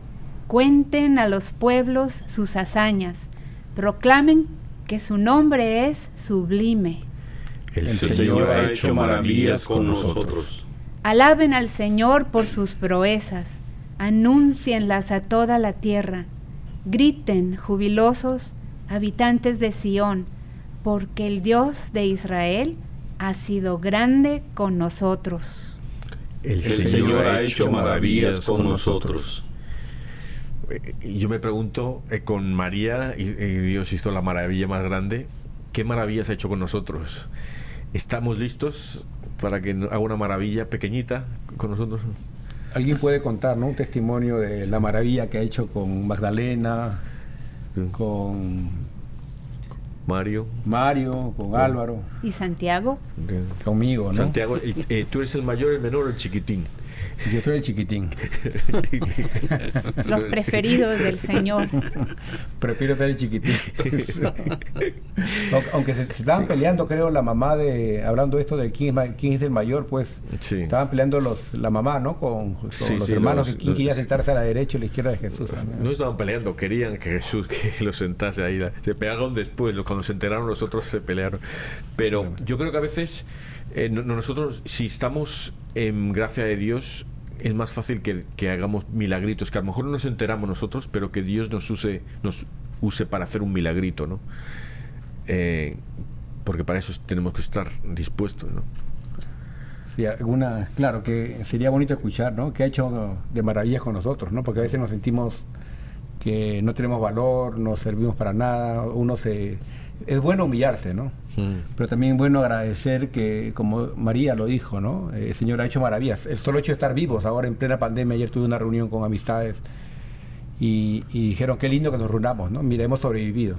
cuenten a los pueblos sus hazañas, proclamen que su nombre es sublime. El Señor ha hecho maravillas con nosotros. Alaben al Señor por sus proezas, anúncienlas a toda la tierra, griten jubilosos, habitantes de Sión, porque el Dios de Israel ha sido grande con nosotros. El, Señor, ha hecho maravillas con nosotros. Y yo me pregunto, eh, con María, y, Dios hizo la maravilla más grande, ¿qué maravillas ha hecho con nosotros? ¿Estamos listos para que haga una maravilla pequeñita con nosotros. Alguien puede contar, ¿no? Un testimonio de la maravilla que ha hecho con Magdalena, con Mario. Mario, con Álvaro. ¿Y Santiago? Conmigo, ¿no? Santiago, eh, ¿tú eres el mayor, el menor o el chiquitín? Yo soy el chiquitín. Los preferidos del Señor. Prefiero ser el chiquitín. Aunque se, estaban peleando, creo, la mamá de, hablando esto de quién es, quién es el mayor, pues estaban peleando los, la mamá, ¿no? Con, los hermanos, quién quería sentarse a la derecha y a la izquierda de Jesús. No estaban peleando, querían que Jesús que los sentase ahí. Se pegaron después, cuando se enteraron los otros se pelearon. Pero yo creo que a veces eh, nosotros, si estamos en gracia de Dios, es más fácil que, hagamos milagritos, que a lo mejor no nos enteramos nosotros, pero que Dios nos use, nos use para hacer un milagrito, ¿no? Eh, porque para eso tenemos que estar dispuestos, ¿no? Sí, alguna, claro, que sería bonito escuchar, ¿no? Que ha hecho de maravillas con nosotros, ¿no? Porque a veces nos sentimos que no tenemos valor, no servimos para nada, uno se... Es bueno humillarse, ¿no? Pero también bueno agradecer que, como María lo dijo, ¿no? El Señor ha hecho maravillas. El solo hecho de estar vivos ahora en plena pandemia, ayer tuve una reunión con amistades y, dijeron, qué lindo que nos reunamos, ¿no? Mira, hemos sobrevivido.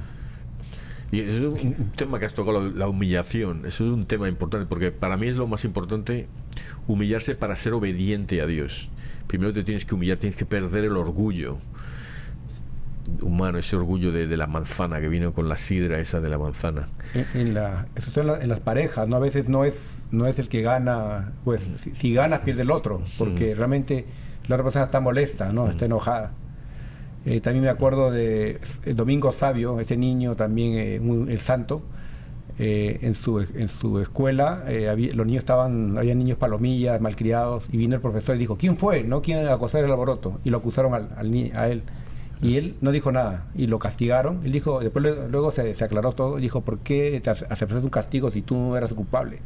Y es un tema que has tocado, la humillación. Eso es un tema importante, porque para mí es lo más importante humillarse para ser obediente a Dios. Primero te tienes que humillar, tienes que perder el orgullo humano, ese orgullo de, la manzana que vino con la sidra esa de la manzana. En, la, eso en, en, las parejas, ¿no? A veces no es, no es el que gana, pues si, ganas pierde el otro, porque realmente la otra persona está molesta, ¿no? Está enojada. Eh, también me acuerdo de Domingo Sabio, ese niño también, eh, el santo, eh, en, su, en su escuela, los niños estaban, había niños palomillas, malcriados, y vino el profesor y dijo, ¿quién fue? ¿No? ¿Quién acosó el alboroto? Y lo acusaron al, a él. Y él no dijo nada y lo castigaron. Él dijo, después luego se, aclaró todo dijo, ¿por qué te aceptaste un castigo si tú no eras culpable?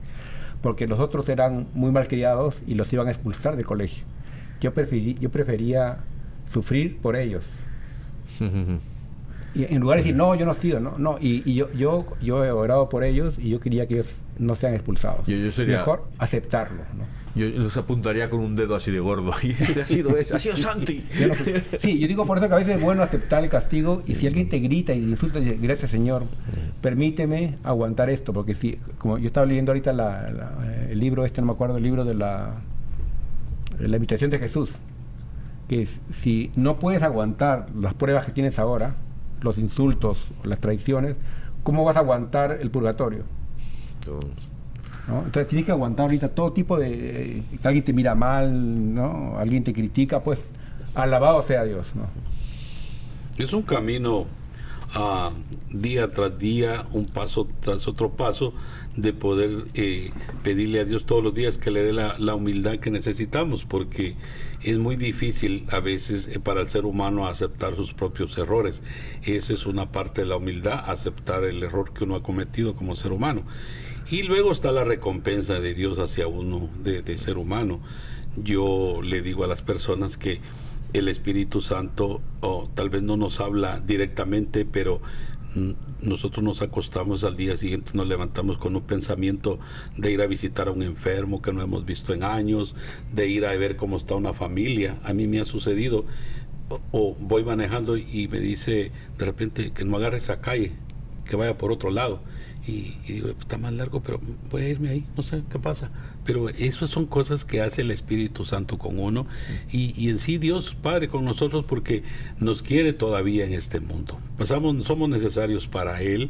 Porque los otros eran muy malcriados y los iban a expulsar del colegio. Yo, preferí, yo prefería sufrir por ellos. *laughs* y en lugar de decir, no, yo no sido, no, no. Y, yo, yo, yo he orado por ellos y yo quería que ellos no sean expulsados. Yo, sería... Mejor aceptarlo. ¿no? Yo los apuntaría con un dedo así de gordo. *laughs* Y ha sido ese, ha sido Santi. sí, yo digo por eso que a veces es bueno aceptar el castigo y si alguien te grita y insulta, gracias Señor, permíteme aguantar esto, porque si, como yo estaba leyendo ahorita el libro este, no me acuerdo, el libro de la, la invitación de Jesús, que si no puedes aguantar las pruebas que tienes ahora, los insultos, las traiciones, ¿cómo vas a aguantar el purgatorio? Entonces tienes que aguantar ahorita todo tipo de... que alguien te mira mal, ¿no? Alguien te critica, pues alabado sea Dios, ¿no? Es un camino uh, día tras día, un paso tras otro paso, de poder eh, pedirle a Dios todos los días que le dé la, la, humildad que necesitamos, porque es muy difícil a veces eh, para el ser humano aceptar sus propios errores. Esa es una parte de la humildad, aceptar el error que uno ha cometido como ser humano. Y luego está la recompensa de Dios hacia uno de, ser humano. Yo le digo a las personas que el Espíritu Santo o tal vez no nos habla directamente, pero nosotros nos acostamos al día siguiente, nos levantamos con un pensamiento de ir a visitar a un enfermo que no hemos visto en años, de ir a ver cómo está una familia. A mí me ha sucedido, o, voy manejando y me dice de repente que no agarre esa calle, que vaya por otro lado. Y, digo, está más largo, pero voy a irme ahí, no sé qué pasa. Pero esas son cosas que hace el Espíritu Santo con uno y, y, en sí Dios Padre con nosotros porque nos quiere todavía en este mundo. Pasamos, somos necesarios para Él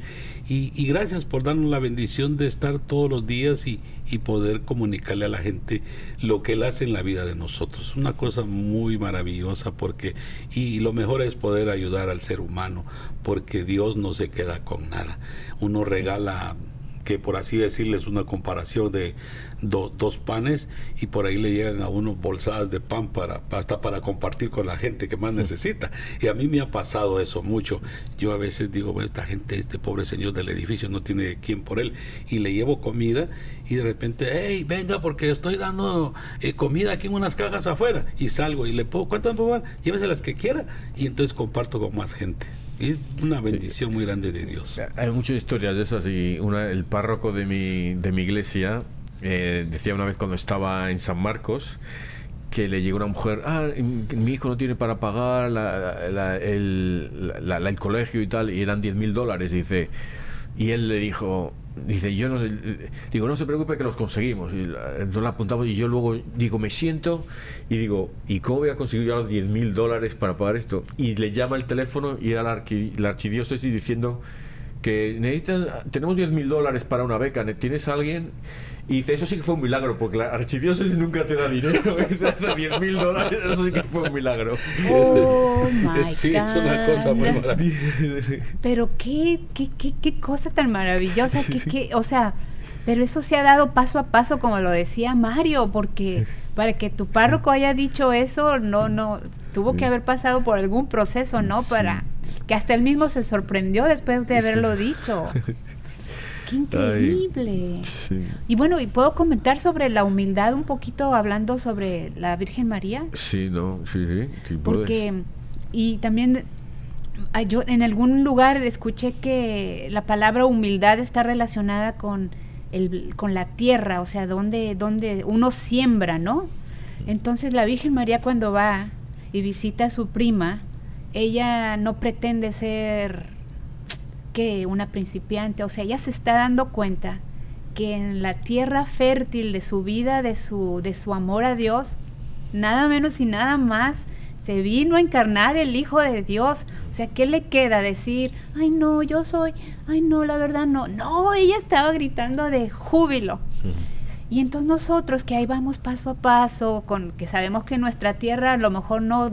y, y gracias por darnos la bendición de estar todos los días y, y poder comunicarle a la gente lo que Él hace en la vida de nosotros. Una cosa muy maravillosa porque, y lo mejor es poder ayudar al ser humano, porque Dios no se queda con nada. Uno regala que por así decirles una comparación de dos panes y por ahí le llegan a uno bolsadas de pan para hasta para compartir con la gente que más necesita. Y a mí me ha pasado eso mucho. Yo a veces digo bueno esta gente este pobre señor del edificio no tiene quien por él y le llevo comida y de repente hey venga porque estoy dando eh, comida aquí en unas cajas afuera y salgo y le puedo cuántas puedo llévese las que quiera y entonces comparto con más gente es una bendición muy grande de Dios. Hay muchas historias de esas y una, el párroco de mi, de mi iglesia eh, decía una vez cuando estaba en San Marcos que le llegó una mujer, ah, mi hijo no tiene para pagar el, el, colegio y tal, y eran 10 mil dólares, dice, y él le dijo, dice, yo no digo, no se preocupe que los conseguimos. Y entonces la apuntamos y yo luego digo, me siento y digo, ¿y cómo voy a conseguir yo los 10 mil dólares para pagar esto? Y le llama el teléfono y era la, la archidiócesis diciendo que necesitan, tenemos 10 mil dólares para una beca, ¿tienes alguien? Y dice, eso sí que fue un milagro, porque la archidiócesis nunca te da dinero, *laughs* hasta 10 mil dólares, eso sí que fue un milagro. Oh, *laughs* my sí, es una cosa muy maravillosa. Pero qué, qué, qué, qué cosa tan maravillosa, *laughs* que, o sea, pero eso se ha dado paso a paso, como lo decía Mario, porque para que tu párroco haya dicho eso, no, no, tuvo que haber pasado por algún proceso, ¿no? Para que hasta él mismo se sorprendió después de haberlo dicho. Qué increíble. Y bueno, ¿y puedo comentar sobre la humildad un poquito hablando sobre la Virgen María? Sí, no, sí, sí, sí Porque, y también yo en algún lugar escuché que la palabra humildad está relacionada con, el, con la tierra, o sea, donde, donde uno siembra, ¿no? Entonces la Virgen María cuando va y visita a su prima, ella no pretende ser que una principiante, o sea, ella se está dando cuenta que en la tierra fértil de su vida, de su, de su amor a Dios, nada menos y nada más, se vino a encarnar el Hijo de Dios. O sea, ¿qué le queda decir? Ay, no, yo soy, ay, no, la verdad no. No, ella estaba gritando de júbilo. Y entonces nosotros que ahí vamos paso a paso, con que sabemos que nuestra tierra a lo mejor no,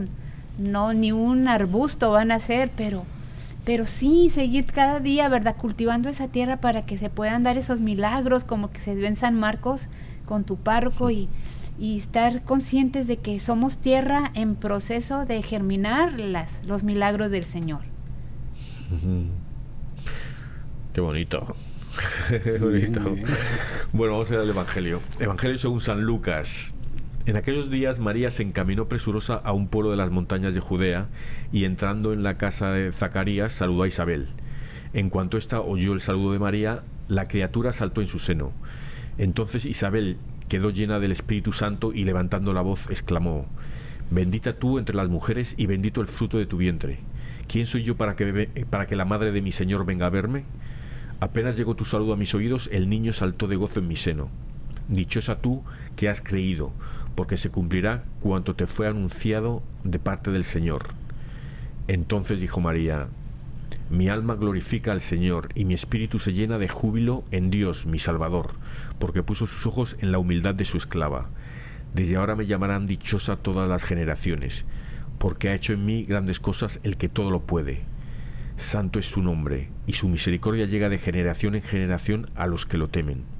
no ni un arbusto van a ser, pero pero sí seguir cada día, ¿verdad? Cultivando esa tierra para que se puedan dar esos milagros, como que se dio en San Marcos con tu párroco y, estar conscientes de que somos tierra en proceso de germinar las, los milagros del Señor. Qué bonito. *laughs* Qué bonito. Bueno, vamos a ver el Evangelio. Evangelio según San Lucas. En aquellos días María se encaminó presurosa a un pueblo de las montañas de Judea y entrando en la casa de Zacarías saludó a Isabel. En cuanto ésta oyó el saludo de María, la criatura saltó en su seno. Entonces Isabel quedó llena del Espíritu Santo y levantando la voz exclamó, Bendita tú entre las mujeres y bendito el fruto de tu vientre. ¿Quién soy yo para que, para que la madre de mi Señor venga a verme? Apenas llegó tu saludo a mis oídos, el niño saltó de gozo en mi seno. Dichosa tú que has creído, porque se cumplirá cuanto te fue anunciado de parte del Señor. Entonces dijo María, mi alma glorifica al Señor y mi espíritu se llena de júbilo en Dios, mi Salvador, porque puso sus ojos en la humildad de su esclava. Desde ahora me llamarán dichosa todas las generaciones, porque ha hecho en mí grandes cosas el que todo lo puede. Santo es su nombre, y su misericordia llega de generación en generación a los que lo temen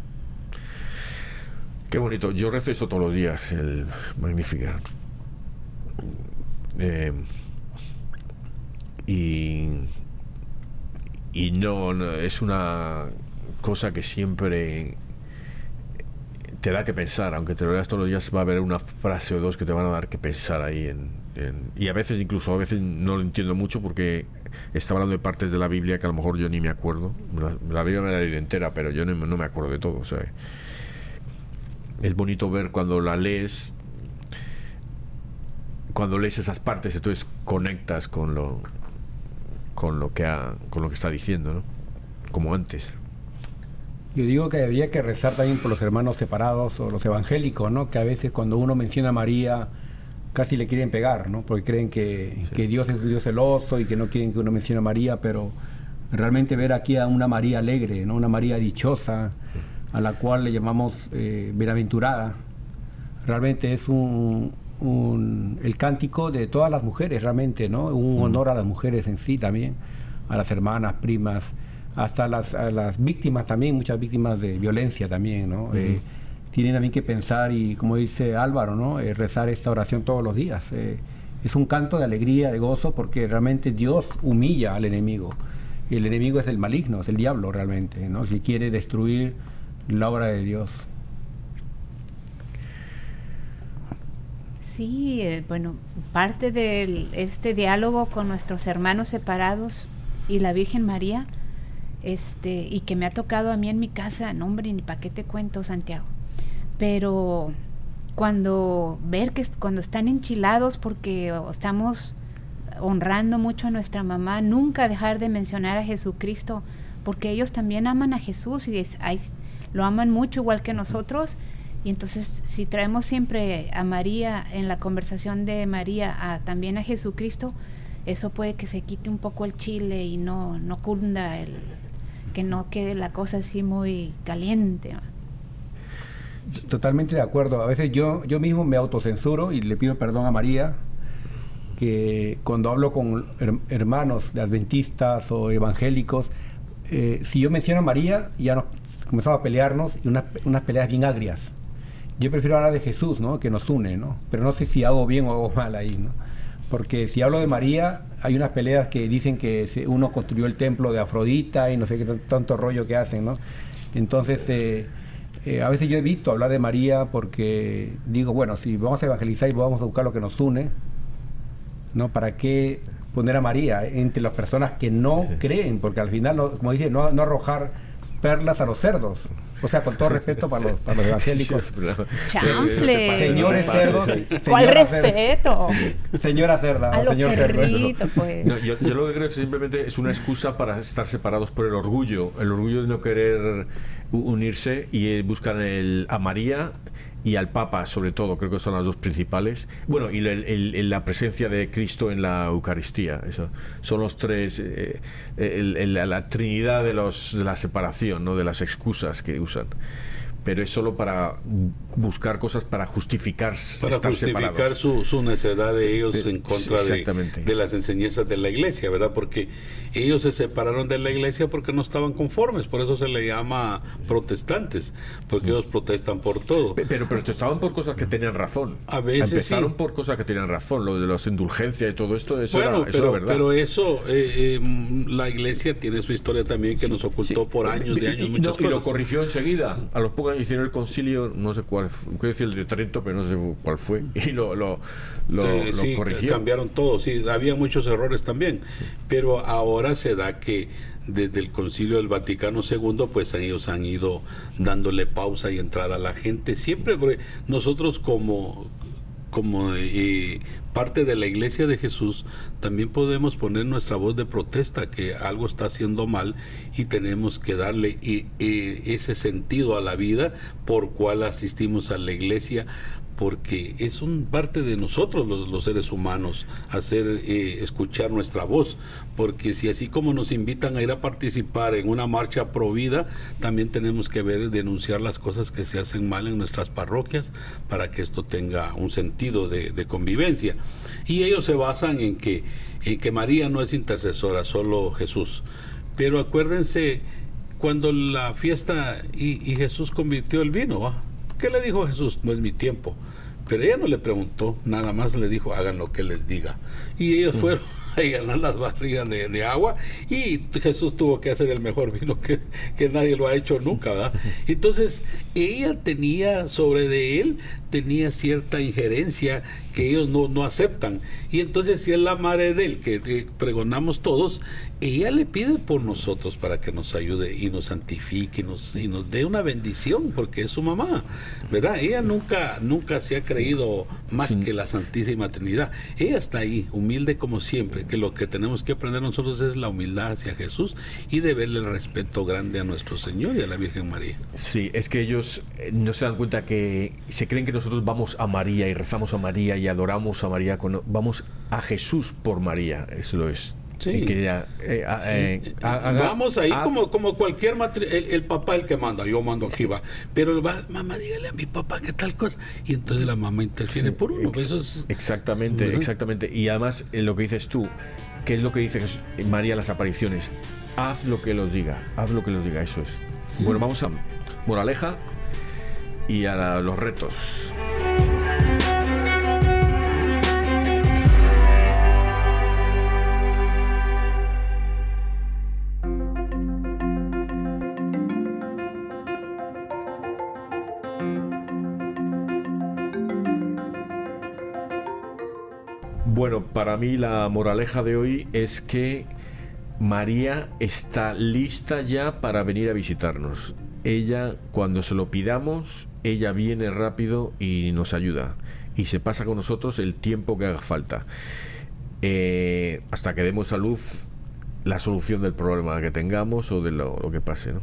Qué bonito. Yo rezo eso todos los días, el Magnificat. Eh, y, y no, es una cosa que siempre te da que pensar, aunque te lo leas todos los días, va a haber una frase o dos que te van a dar que pensar ahí. En, y a veces, incluso a veces no lo entiendo mucho porque está hablando de partes de la Biblia que a lo mejor yo ni me acuerdo. La, Biblia me la leído entera, pero yo no, no me acuerdo de todo. O es bonito ver cuando la lees, cuando lees esas partes, entonces conectas con lo, con lo que ha, con lo que está diciendo, ¿no? Como antes. Yo digo que habría que rezar también por los hermanos separados o los evangélicos, ¿no? Que a veces cuando uno menciona a María casi le quieren pegar, ¿no? Porque creen que, que Dios es Dios celoso y que no quieren que uno mencione a María, pero realmente ver aquí a una María alegre, ¿no? Una María dichosa, a la cual le llamamos eh, bienaventurada. Realmente es un, el cántico de todas las mujeres, realmente, ¿no? Un honor a las mujeres en sí también, a las hermanas, primas, hasta las, a las víctimas también, muchas víctimas de violencia también, ¿no? Eh, tienen también que pensar y, como dice Álvaro, ¿no? Eh, rezar esta oración todos los días. es un canto de alegría, de gozo, porque realmente Dios humilla al enemigo. El enemigo es el maligno, es el diablo realmente, ¿no? Si quiere destruir la obra de Dios. Sí, eh, bueno, parte de este diálogo con nuestros hermanos separados y la Virgen María, este, y que me ha tocado a mí en mi casa, no hombre, ni para qué te cuento, Santiago. Pero cuando ver que cuando están enchilados porque estamos honrando mucho a nuestra mamá, nunca dejar de mencionar a Jesucristo, porque ellos también aman a Jesús y es, lo aman mucho igual que nosotros. Y entonces si traemos siempre a María en la conversación de María a, también a Jesucristo, eso puede que se quite un poco el chile y no, no cunda el, que no quede la cosa así muy caliente. Totalmente de acuerdo. A veces yo, yo mismo me autocensuro y le pido perdón a María que cuando hablo con hermanos de adventistas o evangélicos, eh, si yo menciono a María, ya no, comenzamos a pelearnos y unas, unas peleas bien agrias. Yo prefiero hablar de Jesús, ¿no? Que nos une, ¿no? Pero no sé si hago bien o hago mal ahí, ¿no? Porque si hablo de María, hay unas peleas que dicen que uno construyó el templo de Afrodita y no sé qué tanto rollo que hacen, ¿no? Entonces, eh, eh, a veces yo evito hablar de María porque digo, bueno, si vamos a evangelizar y vamos a buscar lo que nos une, ¿no? ¿Para qué poner a María entre las personas que no creen? Porque al final, como dice, no, no arrojar perlas a los cerdos. O sea, con todo respeto para los, para los *laughs* evangélicos. Chanfle. Señores cerdos. ¿Cuál respeto? Señora cerda. A señor perrito, *laughs* pues. No, yo, yo, lo que creo es que simplemente es una excusa para estar separados por el orgullo. El orgullo de no querer unirse y eh, buscan el, a María y al Papa, sobre todo, creo que son las dos principales. Bueno, y la presencia de Cristo en la Eucaristía. Eso, son los tres, eh, la Trinidad de, los, de la separación, ¿no? de las excusas que usan pero es solo para buscar cosas para justificar para justificar su, su, necesidad de ellos en contra de, de, las enseñanzas de la iglesia, ¿verdad? Porque ellos se separaron de la iglesia porque no estaban conformes, por eso se le llama protestantes, porque ellos protestan por todo. Pero protestaban por cosas que tenían razón. A veces empezaron por cosas que tenían razón, lo de las indulgencias y todo esto, eso, era, pero, verdad. Pero eso, eh, eh, la iglesia tiene su historia también que nos ocultó por años y años muchas cosas. Y lo corrigió enseguida, a los pocos hicieron el concilio, no sé cuál, quiero decir el de Trento, pero no sé cuál fue, *laughs* y lo, lo, lo, eh, corrigió. Cambiaron todo, sí, había muchos errores también, pero ahora se da que desde el concilio del Vaticano II, pues ellos han ido dándole pausa y entrada a la gente, siempre, porque nosotros como como eh, parte de la iglesia de Jesús, también podemos poner nuestra voz de protesta que algo está haciendo mal y tenemos que darle ese sentido a la vida por cual asistimos a la iglesia porque es un parte de nosotros los, seres humanos hacer eh, escuchar nuestra voz porque si así como nos invitan a ir a participar en una marcha pro vida también tenemos que ver denunciar las cosas que se hacen mal en nuestras parroquias para que esto tenga un sentido de, convivencia y ellos se basan en que en que María no es intercesora solo Jesús pero acuérdense cuando la fiesta y, Jesús convirtió el vino ¿Qué le dijo Jesús? No es mi tiempo. Pero ella no le preguntó, nada más le dijo, hagan lo que les diga. Y ellos fueron *laughs* a ganar las barrigas de, agua y Jesús tuvo que hacer el mejor vino que, que nadie lo ha hecho nunca, ¿verdad? *laughs* Entonces, ella tenía sobre de él, tenía cierta injerencia que ellos no, no aceptan. Y entonces, si es la madre de él, que, pregonamos todos, ella le pide por nosotros para que nos ayude y nos santifique y nos, y nos dé una bendición, porque es su mamá, ¿verdad? Ella nunca, nunca se ha creído más que la Santísima Trinidad. Ella está ahí, humilde como siempre, que lo que tenemos que aprender nosotros es la humildad hacia Jesús y de verle el respeto grande a nuestro Señor y a la Virgen María. Sí, es que ellos eh, no se dan cuenta que se creen que nosotros vamos a María y rezamos a María y adoramos a María, cuando vamos a Jesús por María, eso es. Sí. Que eh, eh, Vamos ahí como, como cualquier el, el, papá el que manda, yo mando aquí va. Pero va, mamá, dígale a mi papá qué tal cosa. Y entonces la mamá interfiere por uno. Exactamente, exactamente. Y además, en lo que dices tú, ¿qué es lo que dice María las apariciones? Haz lo que los diga, haz lo que los diga, eso es. Bueno, vamos a moraleja y a los retos. Bueno, para mí la moraleja de hoy es que María está lista ya para venir a visitarnos. Ella, cuando se lo pidamos, ella viene rápido y nos ayuda. Y se pasa con nosotros el tiempo que haga falta. Eh, hasta que demos a luz la solución del problema que tengamos o de lo, que pase, ¿no?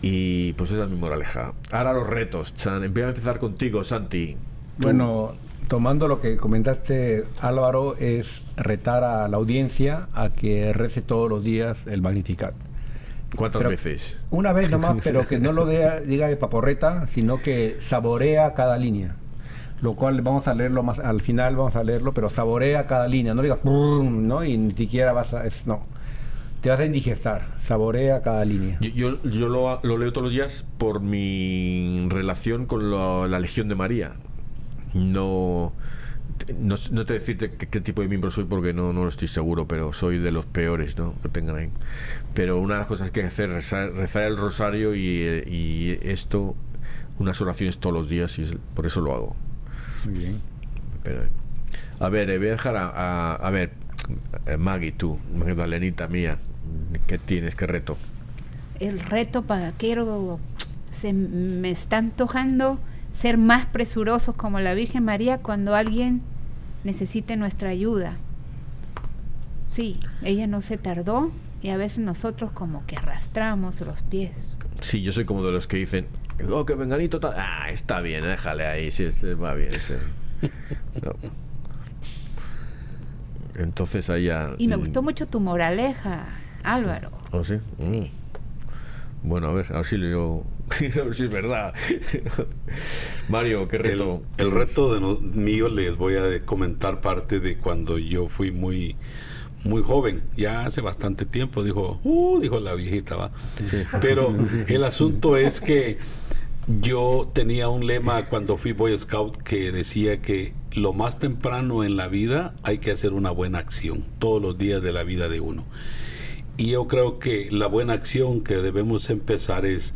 Y pues esa es mi moraleja. Ahora los retos, Chan. Voy a empezar contigo, Santi. Bueno, tomando lo que comentaste Álvaro, es retar a la audiencia a que rece todos los días el Magnificat. ¿Cuántas veces? Una vez nomás, *laughs* pero que no lo diga de paporreta, sino que saborea cada línea. Lo cual vamos a leerlo más al final, vamos a leerlo, pero saborea cada línea. No digas, ¿no? Y ni siquiera vas a. Es, no. Te vas a indigestar. Saborea cada línea. Yo, yo, lo, leo todos los días por mi relación con la Legión de María no no, no te decirte qué, tipo de miembro soy porque no, no lo estoy seguro, pero soy de los peores, ¿no? Que tengan ahí. Pero una de las cosas que hay que hacer es rezar, el rosario y, y, esto, unas oraciones todos los días y por eso lo hago. Muy bien. a ver, eh, voy a dejar a, a, ver, eh, Maggie, tú, Magdalenita mía, ¿qué tienes? ¿Qué reto? El reto para quiero, se me está antojando ser más presurosos como la Virgen María cuando alguien necesite nuestra ayuda. Sí, ella no se tardó y a veces nosotros como que arrastramos los pies. Sí, yo soy como de los que dicen, oh, que venganito tal. Ah, está bien, déjale ahí, si este va bien ese. Entonces allá. Y me gustó mucho tu moraleja, Álvaro. ¿Oh, sí? Mm. Bueno, a ver, a ver si lo a ver si es verdad. *laughs* Mario, ¿qué reto? El, reto de mío les voy a comentar parte de cuando yo fui muy muy joven, ya hace bastante tiempo, dijo, uh, dijo la viejita, va. Pero *laughs* el asunto es que yo tenía un lema cuando fui Boy Scout que decía que lo más temprano en la vida hay que hacer una buena acción, todos los días de la vida de uno. Y yo creo que la buena acción que debemos empezar es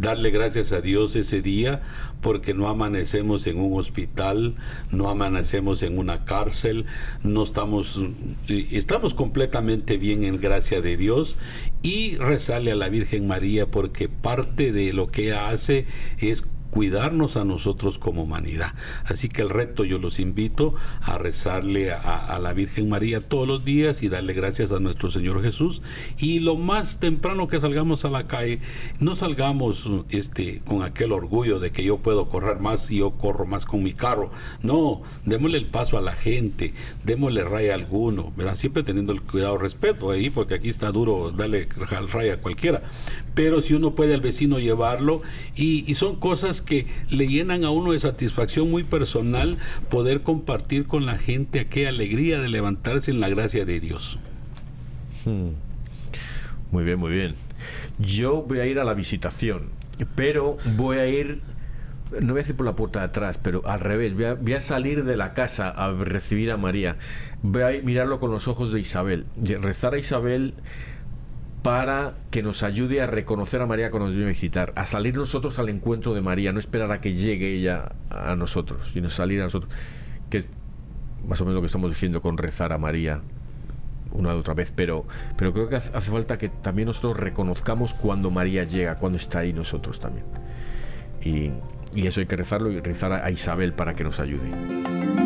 darle gracias a Dios ese día porque no amanecemos en un hospital, no amanecemos en una cárcel, no estamos estamos completamente bien en gracia de Dios y rezarle a la Virgen María porque parte de lo que hace es cuidarnos a nosotros como humanidad. Así que el reto yo los invito a rezarle a, la Virgen María todos los días y darle gracias a nuestro Señor Jesús. Y lo más temprano que salgamos a la calle, no salgamos este, con aquel orgullo de que yo puedo correr más y yo corro más con mi carro. No, démosle el paso a la gente, démosle raya a alguno, siempre teniendo el cuidado, respeto ahí, porque aquí está duro darle raya a cualquiera. Pero si uno puede al vecino llevarlo, y, y son cosas que le llenan a uno de satisfacción muy personal poder compartir con la gente aquella alegría de levantarse en la gracia de Dios. Hmm. Muy bien, muy bien. Yo voy a ir a la visitación, pero voy a ir no voy a decir por la puerta de atrás, pero al revés, voy a, voy a, salir de la casa a recibir a María, voy a mirarlo con los ojos de Isabel, rezar a Isabel para que nos ayude a reconocer a María cuando nos viene a visitar, a salir nosotros al encuentro de María, no esperar a que llegue ella a nosotros, sino salir a nosotros, que es más o menos lo que estamos diciendo con rezar a María una y otra vez, pero, pero creo que hace falta que también nosotros reconozcamos cuando María llega, cuando está ahí nosotros también. Y, y eso hay que rezarlo y rezar a Isabel para que nos ayude.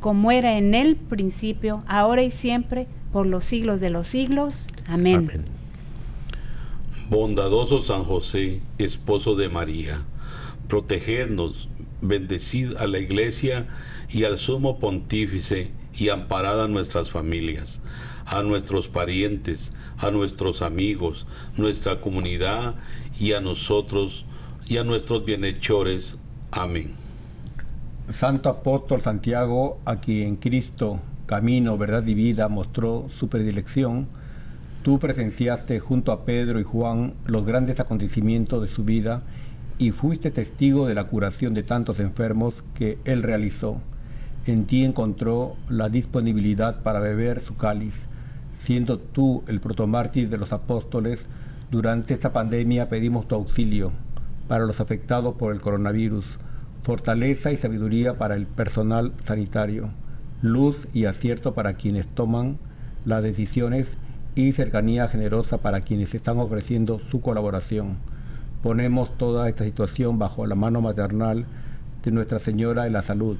como era en el principio, ahora y siempre, por los siglos de los siglos. Amén. Bondadoso San José, esposo de María, protegednos, bendecid a la iglesia y al sumo pontífice y amparad a nuestras familias, a nuestros parientes, a nuestros amigos, nuestra comunidad y a nosotros y a nuestros bienhechores. Amén. Santo Apóstol Santiago, a quien Cristo, camino, verdad y vida, mostró su predilección, Tú presenciaste junto a Pedro y Juan los grandes acontecimientos de su vida y fuiste testigo de la curación de tantos enfermos que él realizó. En ti encontró la disponibilidad para beber su cáliz. Siendo tú el protomártir de los apóstoles, durante esta pandemia pedimos tu auxilio para los afectados por el coronavirus, fortaleza y sabiduría para el personal sanitario, luz y acierto para quienes toman las decisiones y cercanía generosa para quienes están ofreciendo su colaboración. Ponemos toda esta situación bajo la mano maternal de Nuestra Señora de la Salud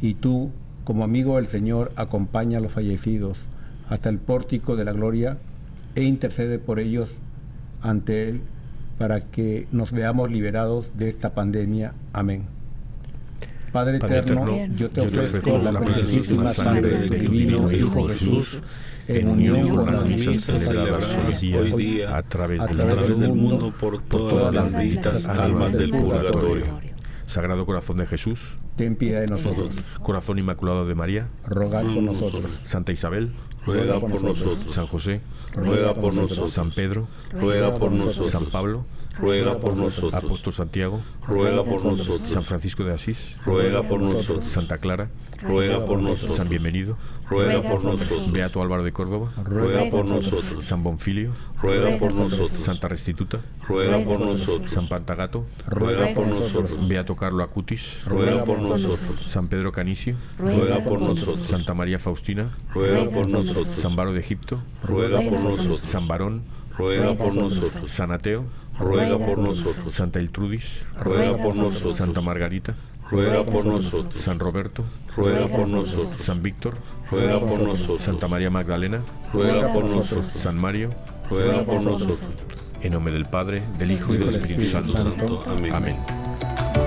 y tú, como amigo del Señor, acompaña a los fallecidos hasta el pórtico de la gloria e intercede por ellos ante Él para que nos veamos liberados de esta pandemia. Amén. Padre, eterno, yo te ofrezco la preciosísima sangre del divino Hijo Jesús en unión con las misas celebradas hoy día a través, del mundo por todas las benditas almas del purgatorio. Sagrado Corazón de Jesús, ten piedad de nosotros. Corazón Inmaculado de María, rogad por nosotros. Santa Isabel, ruega por nosotros. San José, ruega por nosotros. San Pedro, ruega por nosotros. San Pablo, ruega por nosotros. Apóstol Santiago, ruega por nosotros. San Francisco de Asís, ruega por nosotros. Santa Clara, ruega por nosotros. San Bienvenido, ruega por nosotros. Beato Álvaro de Córdoba, ruega por nosotros. San Bonfilio, ruega por nosotros. Santa Restituta, ruega por nosotros. San Pantagato, ruega por nosotros. Beato Carlo Acutis, ruega por nosotros. San Pedro Canicio, ruega por nosotros. Santa María Faustina, ruega por nosotros. San Baro de Egipto, ruega por nosotros. San Barón, ruega por nosotros. San Ateo, ruega por nosotros. Santa Iltrudis, ruega por nosotros. Santa Margarita, ruega por nosotros. San Roberto, ruega por nosotros. San Víctor, ruega por nosotros. Santa María Magdalena, ruega por nosotros. San Mario, ruega por nosotros. En nombre del Padre, del Hijo y del Espíritu Santo. Amén. Amén.